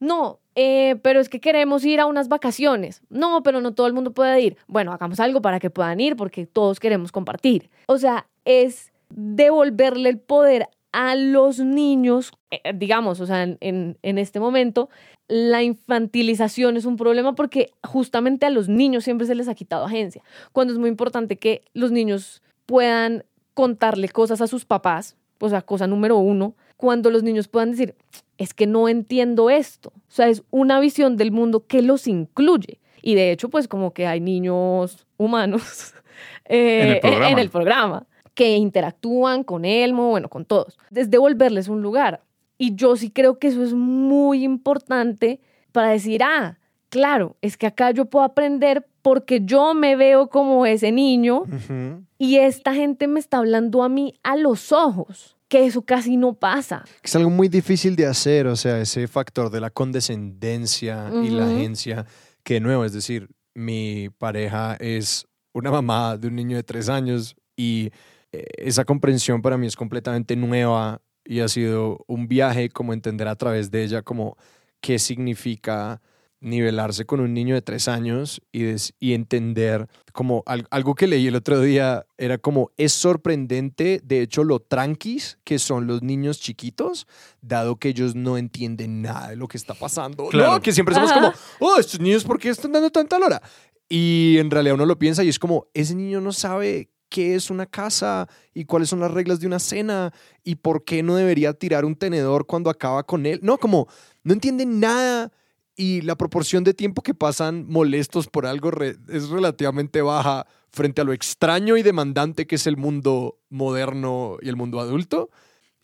no, eh, pero es que queremos ir a unas vacaciones. No, pero no todo el mundo puede ir. Bueno, hagamos algo para que puedan ir porque todos queremos compartir. O sea, es devolverle el poder a los niños, eh, digamos, o sea, en, en- en este momento, la infantilización es un problema porque justamente a los niños siempre se les ha quitado agencia, cuando es muy importante que los niños puedan contarle cosas a sus papás, o sea, cosa número uno, cuando los niños puedan decir, es que no entiendo esto, o sea, es una visión del mundo que los incluye. Y de hecho, pues como que hay niños humanos eh, En el programa. en el programa que interactúan con Elmo, bueno, con todos. Es devolverles un lugar. Y yo sí creo que eso es muy importante para decir, ah, claro, es que acá yo puedo aprender porque yo me veo como ese niño Ujú. y esta gente me está hablando a mí a los ojos, que eso casi no pasa. Es algo muy difícil de hacer, o sea, ese factor de la condescendencia y la agencia, que de nuevo, es decir, mi pareja es una mamá de un niño de tres años y esa comprensión para mí es completamente nueva y ha sido un viaje como entender a través de ella como qué significa nivelarse con un niño de tres años y, des- y entender como al- algo que leí el otro día era como es sorprendente de hecho lo tranquis que son los niños chiquitos dado que ellos no entienden nada de lo que está pasando Claro. no que siempre somos Ajá. como oh estos niños por qué están dando tanta lora y en realidad uno lo piensa y es como ese niño no sabe qué es una casa y cuáles son las reglas de una cena y por qué no debería tirar un tenedor cuando acaba con él no como no entienden nada y la proporción de tiempo que pasan molestos por algo es relativamente baja frente a lo extraño y demandante que es el mundo moderno y el mundo adulto.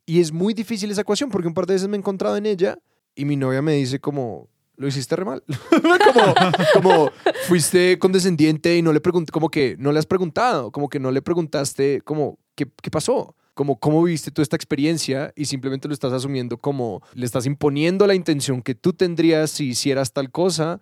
Y es muy difícil esa ecuación porque un par de veces me he encontrado en ella y mi novia me dice como, lo hiciste re mal. como, como fuiste condescendiente y no le pregunté, como que no le has preguntado, como que no le preguntaste como, ¿qué, qué pasó? Como, ¿cómo viviste tú esta experiencia? Y simplemente lo estás asumiendo como, le estás imponiendo la intención que tú tendrías si hicieras tal cosa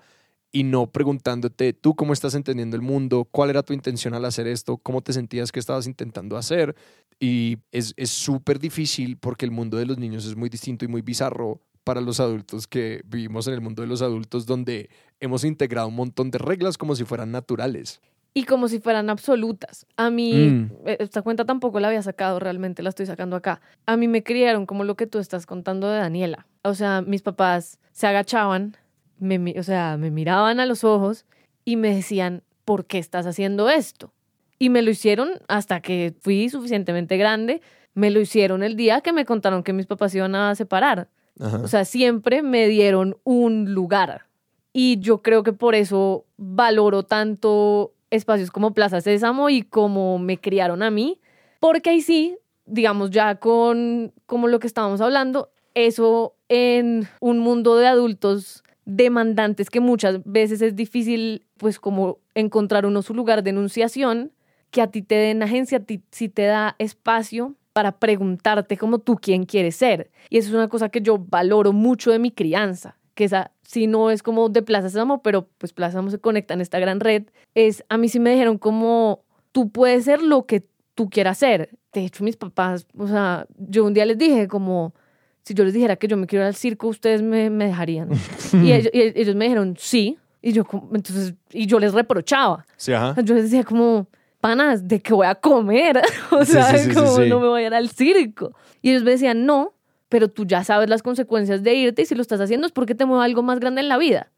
y no preguntándote tú cómo estás entendiendo el mundo, cuál era tu intención al hacer esto, cómo te sentías que estabas intentando hacer. Y es es súper difícil porque el mundo de los niños es muy distinto y muy bizarro para los adultos que vivimos en el mundo de los adultos donde hemos integrado un montón de reglas como si fueran naturales. Y como si fueran absolutas. A mí, Mm. eh, esta cuenta tampoco la había sacado, realmente la estoy sacando acá. A mí me criaron como lo que tú estás contando de Daniela. O sea, mis papás se agachaban, me, o sea, me miraban a los ojos y me decían, ¿por qué estás haciendo esto? Y me lo hicieron hasta que fui suficientemente grande. Me lo hicieron el día que me contaron que mis papás se iban a separar. Ajá. O sea, siempre me dieron un lugar. Y yo creo que por eso valoro tanto espacios como Plaza Sésamo y como me criaron a mí. Porque ahí sí, digamos, ya con como lo que estábamos hablando, eso en un mundo de adultos demandantes que muchas veces es difícil, pues como encontrar uno su lugar de enunciación, que a ti te den agencia, a ti sí te da espacio para preguntarte como tú quién quieres ser. Y eso es una cosa que yo valoro mucho de mi crianza, que esa si no es como de Plaza Sésamo, pero pues Plaza Sésamo se conecta en esta gran red, es a mí sí me dijeron como tú puedes ser lo que tú quieras ser. De hecho, mis papás, o sea, yo un día les dije como si yo les dijera que yo me quiero ir al circo, ustedes me, me dejarían. y, ellos, y ellos me dijeron sí, y yo entonces y yo les reprochaba. Sí, ajá. Yo les decía como, panas, ¿de qué voy a comer? o Sí, sea, sí, como no me voy a ir al circo. Y ellos me decían, no, pero tú ya sabes las consecuencias de irte y si lo estás haciendo es porque te mueve algo más grande en la vida.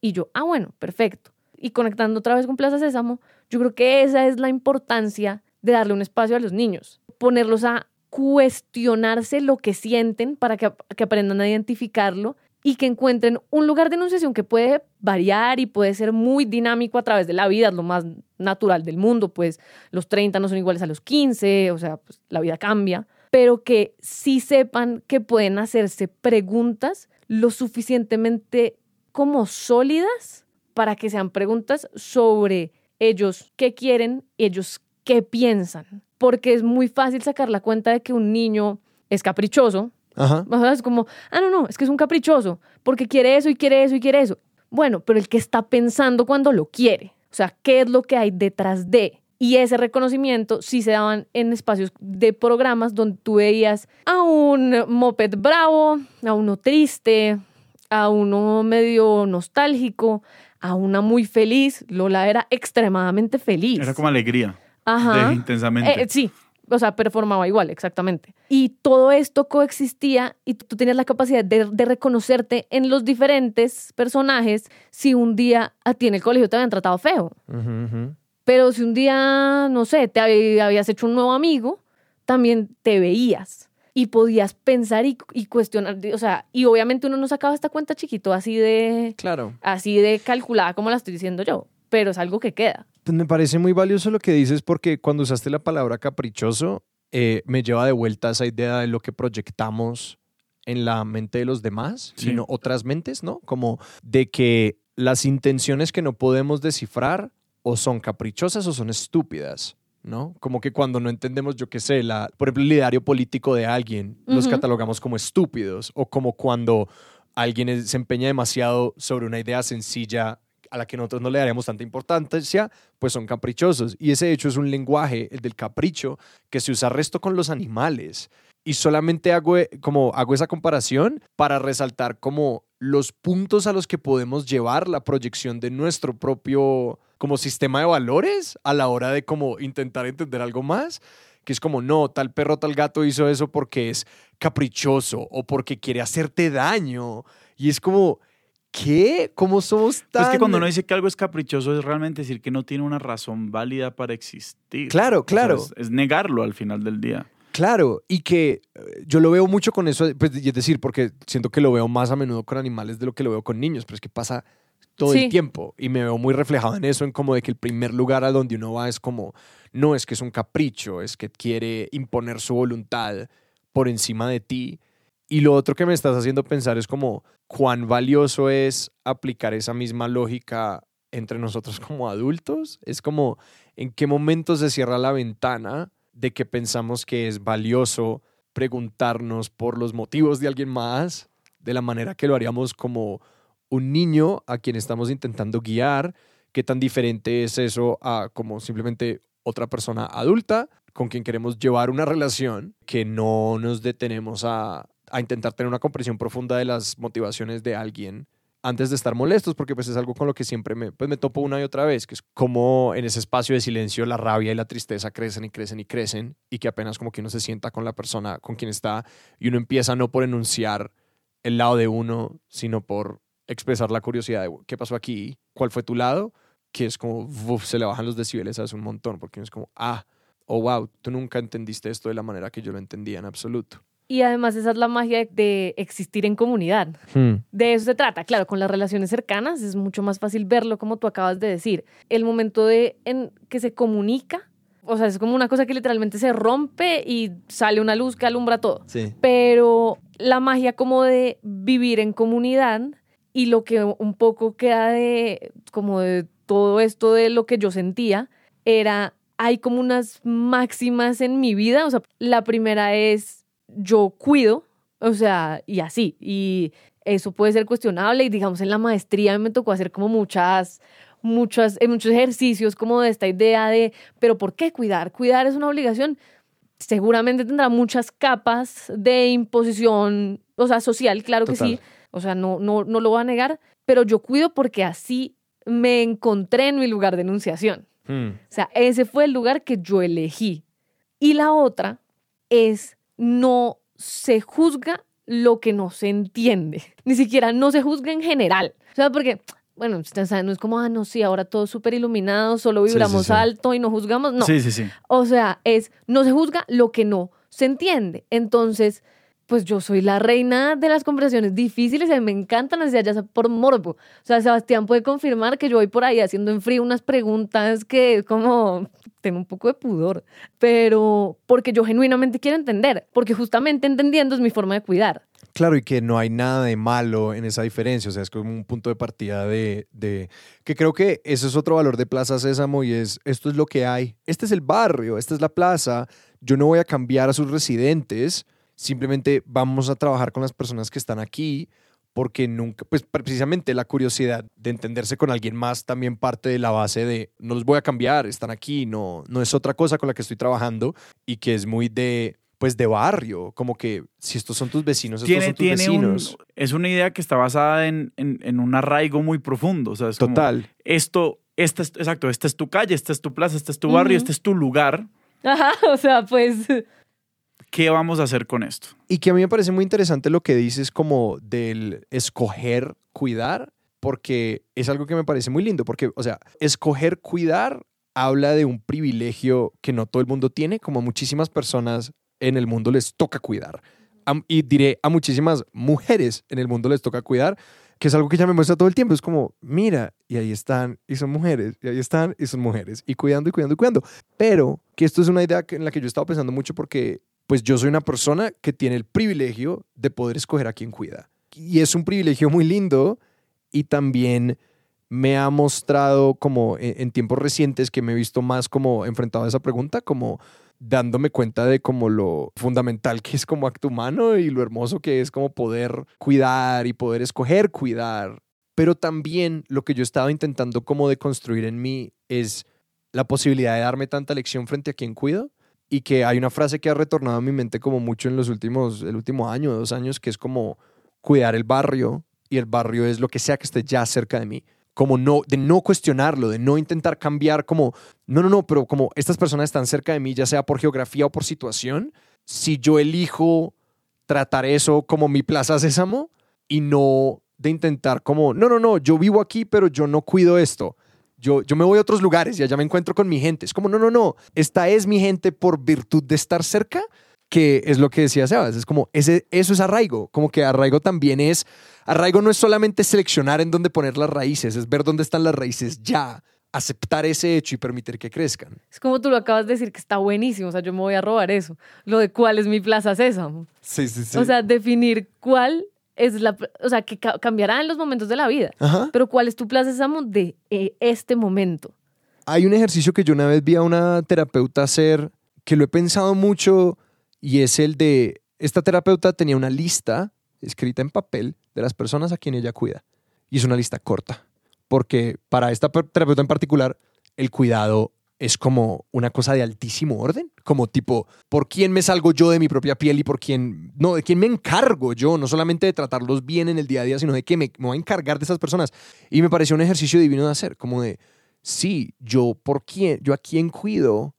Y yo, ah, bueno, perfecto. Y conectando otra vez con Plaza Sésamo, yo creo que esa es la importancia de darle un espacio a los niños, ponerlos a cuestionarse lo que sienten para que, que aprendan a identificarlo y que encuentren un lugar de enunciación que puede variar y puede ser muy dinámico a través de la vida, es lo más natural del mundo, pues los 30 no son iguales a los 15, o sea, pues, la vida cambia, pero que sí sepan que pueden hacerse preguntas lo suficientemente como sólidas para que sean preguntas sobre ellos qué quieren, ellos qué piensan, porque es muy fácil sacar la cuenta de que un niño es caprichoso, Ajá. o sea, es como, ah, no, no, es que es un caprichoso, porque quiere eso y quiere eso y quiere eso. Bueno, pero el que está pensando cuando lo quiere, o sea, ¿qué es lo que hay detrás de? Y ese reconocimiento sí se daban en espacios de programas donde tú veías a un moped bravo, a uno triste, a uno medio nostálgico, a una muy feliz. Lola era extremadamente feliz. Era como alegría. Ajá. De intensamente. Eh, sí, o sea, performaba igual, exactamente. Y todo esto coexistía y tú tenías la capacidad de, de reconocerte en los diferentes personajes si un día a ti en el colegio te habían tratado feo. Pero si un día, no sé, te hab- habías hecho un nuevo amigo, también te veías y podías pensar y, y cuestionar. O sea, y obviamente uno no sacaba esta cuenta chiquito así de, Claro. así de calculada como la estoy diciendo yo, pero es algo que queda. Pues me parece muy valioso lo que dices porque cuando usaste la palabra caprichoso, eh, me lleva de vuelta a esa idea de lo que proyectamos en la mente de los demás, Sí. sino otras mentes, ¿no? Como de que las intenciones que no podemos descifrar o son caprichosas o son estúpidas, ¿no? Como que cuando no entendemos, yo qué sé, la, por ejemplo, el ideario político de alguien, los Ujú. catalogamos como estúpidos, o como cuando alguien se empeña demasiado sobre una idea sencilla a la que nosotros no le daríamos tanta importancia, pues son caprichosos. Y ese hecho es un lenguaje, el del capricho, que se usa resto con los animales. Y solamente hago, eh, como, hago esa comparación para resaltar como los puntos a los que podemos llevar la proyección de nuestro propio como sistema de valores a la hora de como intentar entender algo más que es como, no, tal perro, tal gato hizo eso porque es caprichoso o porque quiere hacerte daño. Y es como, ¿qué? ¿Cómo somos tan...? Es que cuando uno dice que algo es caprichoso es realmente decir que no tiene una razón válida para existir. Claro, O sea, claro. es, es negarlo al final del día. Claro, y que eh, yo lo veo mucho con eso, pues, y es decir, porque siento que lo veo más a menudo con animales de lo que lo veo con niños, pero es que pasa todo Sí. el tiempo y me veo muy reflejado en eso, en como de que el primer lugar a donde uno va es como, no es que es un capricho, es que quiere imponer su voluntad por encima de ti. Y lo otro que me estás haciendo pensar es como cuán valioso es aplicar esa misma lógica entre nosotros como adultos. Es como en qué momento se cierra la ventana de que pensamos que es valioso preguntarnos por los motivos de alguien más de la manera que lo haríamos como un niño a quien estamos intentando guiar. ¿Qué tan diferente es eso a como simplemente otra persona adulta con quien queremos llevar una relación que no nos detenemos a, a intentar tener una comprensión profunda de las motivaciones de alguien antes de estar molestos, porque pues es algo con lo que siempre me, pues me topo una y otra vez, que es como en ese espacio de silencio la rabia y la tristeza crecen y crecen y crecen, y que apenas como que uno se sienta con la persona con quien está y uno empieza no por enunciar el lado de uno, sino por expresar la curiosidad de qué pasó aquí, cuál fue tu lado, que es como, uf, se le bajan los decibeles a un montón, porque uno es como, ah, oh wow, tú nunca entendiste esto de la manera que yo lo entendía en absoluto. Y además esa es la magia de, de existir en comunidad. De eso se trata. Claro, con las relaciones cercanas es mucho más fácil verlo como tú acabas de decir. El momento de en que se comunica, o sea, es como una cosa que literalmente se rompe y sale una luz que alumbra todo. Sí. Pero la magia como de vivir en comunidad y lo que un poco queda de como de todo esto de lo que yo sentía era hay como unas máximas en mi vida, o sea, la primera es yo cuido, o sea, y así. Y eso puede ser cuestionable y digamos en la maestría me tocó hacer como muchas, muchas, eh, muchos ejercicios como de esta idea de, pero ¿por qué cuidar? Cuidar es una obligación. Seguramente tendrá muchas capas de imposición, o sea, social, claro que sí. O sea, no, no, no lo voy a negar, pero yo cuido porque así me encontré en mi lugar de enunciación. Hmm. O sea, ese fue el lugar que yo elegí. Y la otra es no se juzga lo que no se entiende. Ni siquiera no se juzga en general. O sea, porque, bueno, no es como, ah, no, sí, ahora todo súper iluminado, solo Sí, sí, vibramos sí. alto y no juzgamos. No. Sí, sí, sí. O sea, es, no se juzga lo que no se entiende. Entonces, pues yo soy la reina de las conversaciones difíciles y me encantan, ya sea por morbo. O sea, Sebastián puede confirmar que yo voy por ahí haciendo en frío unas preguntas que como tengo un poco de pudor, pero porque yo genuinamente quiero entender, porque justamente entendiendo es mi forma de cuidar. Claro, y que no hay nada de malo en esa diferencia, o sea, es como un punto de partida de, de, que creo que ese es otro valor de Plaza Sésamo y es, esto es lo que hay, este es el barrio, esta es la plaza, yo no voy a cambiar a sus residentes, simplemente vamos a trabajar con las personas que están aquí, porque nunca, pues precisamente la curiosidad de entenderse con alguien más también parte de la base de no los voy a cambiar, están aquí, no, no es otra cosa con la que estoy trabajando y que es muy de, pues de barrio, como que si estos son tus vecinos, estos Tiene, son tus tiene un, vecinos. es una idea que está basada en, en, en un arraigo muy profundo. O sea, es como, Total. esto, esta es, exacto, esta es tu calle, esta es tu plaza, este es tu barrio, Ujú. este es tu lugar. Ajá, o sea, pues ¿Qué vamos a hacer con esto? Y que a mí me parece muy interesante lo que dices como del escoger cuidar, porque es algo que me parece muy lindo, porque, o sea, escoger cuidar habla de un privilegio que no todo el mundo tiene, como a muchísimas personas en el mundo les toca cuidar. Am- y diré a muchísimas mujeres en el mundo les toca cuidar, que es algo que ella me muestra todo el tiempo. Es como, mira, y ahí están, y son mujeres, y ahí están, y son mujeres, y cuidando, y cuidando, y cuidando. Pero que esto es una idea en la que yo he estado pensando mucho porque pues yo soy una persona que tiene el privilegio de poder escoger a quien cuida. Y es un privilegio muy lindo y también me ha mostrado como en, en tiempos recientes que me he visto más como enfrentado a esa pregunta, como dándome cuenta de como lo fundamental que es como acto humano y lo hermoso que es como poder cuidar y poder escoger cuidar. Pero también lo que yo he estado intentando como de construir en mí es la posibilidad de darme tanta lección frente a quien cuido y que hay una frase que ha retornado a mi mente como mucho en los últimos, el último año, dos años, que es como cuidar el barrio y el barrio es lo que sea que esté ya cerca de mí. Como no, de no cuestionarlo, de no intentar cambiar como, no, no, no, pero como estas personas están cerca de mí, ya sea por geografía o por situación, si yo elijo tratar eso como mi plaza sésamo y no de intentar como, no, no, no, yo vivo aquí, pero yo no cuido esto. Yo, yo me voy a otros lugares y allá me encuentro con mi gente. Es como, no, no, no, esta es mi gente por virtud de estar cerca, que es lo que decía Sebas. Es como, ese, eso es arraigo. Como que arraigo también es, arraigo no es solamente seleccionar en dónde poner las raíces, es ver dónde están las raíces ya, aceptar ese hecho y permitir que crezcan. es como tú lo acabas de decir que está buenísimo, o sea, yo me voy a robar eso. Lo de cuál es mi Plaza Sésamo. Sí, sí, sí. O sea, definir cuál es la, o sea, que ca- cambiará en los momentos de la vida, Ajá. pero cuál es tu Plaza de eh, este momento. Hay un ejercicio que yo una vez vi a una terapeuta hacer que lo he pensado mucho y es el de, esta terapeuta tenía una lista escrita en papel de las personas a quien ella cuida. Y es una lista corta, porque para esta terapeuta en particular, el cuidado es como una cosa de altísimo orden, como tipo, ¿por quién me salgo yo de mi propia piel y por quién, no, de quién me encargo yo? No solamente de tratarlos bien en el día a día, sino de que me, me voy a encargar de esas personas. Y me pareció un ejercicio divino de hacer, como de, sí, yo por quién, yo a quién cuido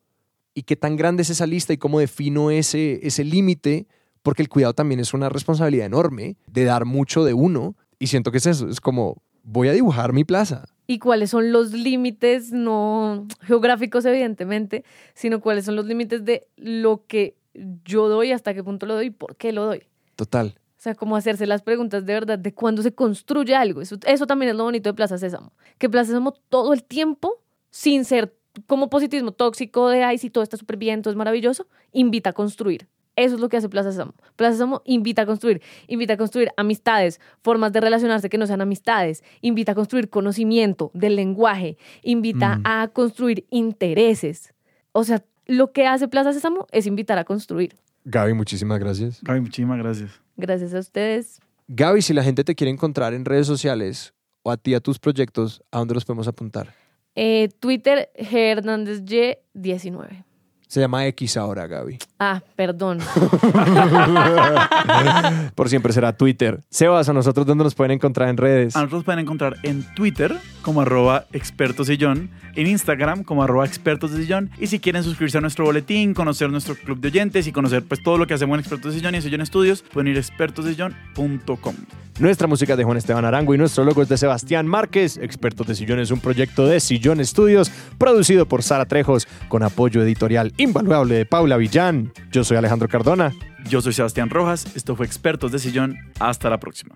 y qué tan grande es esa lista y cómo defino ese, ese límite, porque el cuidado también es una responsabilidad enorme de dar mucho de uno. Y siento que es eso, es como, voy a dibujar mi plaza. Y cuáles son los límites, no geográficos evidentemente, sino cuáles son los límites de lo que yo doy, hasta qué punto lo doy y por qué lo doy. Total. O sea, como hacerse las preguntas de verdad de cuándo se construye algo. Eso, eso también es lo bonito de Plaza Sésamo. Que Plaza Sésamo todo el tiempo, sin ser como positivismo tóxico de, ay, si todo está súper bien, todo es maravilloso, invita a construir. Eso es lo que hace Plaza Sésamo. Plaza Sésamo invita a construir. Invita a construir amistades, formas de relacionarse que no sean amistades. Invita a construir conocimiento del lenguaje. Invita Mm. a construir intereses. O sea, lo que hace Plaza Sésamo es invitar a construir. Gaby, muchísimas gracias. Gaby, muchísimas gracias. Gracias a ustedes. Gaby, si la gente te quiere encontrar en redes sociales o a ti, a tus proyectos, ¿a dónde los podemos apuntar? Eh, Twitter, G. Hernández Y, 19. Se llama X ahora, Gaby. Ah, perdón. Por siempre será Twitter. Sebas, a nosotros, ¿dónde nos pueden encontrar en redes? A nosotros pueden encontrar en Twitter como arroba expertos sillón, en Instagram como arroba expertos de sillón. Y si quieren suscribirse a nuestro boletín, conocer nuestro club de oyentes y conocer pues todo lo que hacemos en Expertos de Sillón y en Sillón Estudios, pueden ir a expertosdesillón.com. Nuestra música es de Juan Esteban Arango y nuestro logo es de Sebastián Márquez. Expertos de Sillón es un proyecto de Sillón Estudios producido por Sara Trejos con apoyo editorial invaluable de Paula Villán. Yo soy Alejandro Cardona. Yo soy Sebastián Rojas, esto fue Expertos de Sillón, hasta la próxima.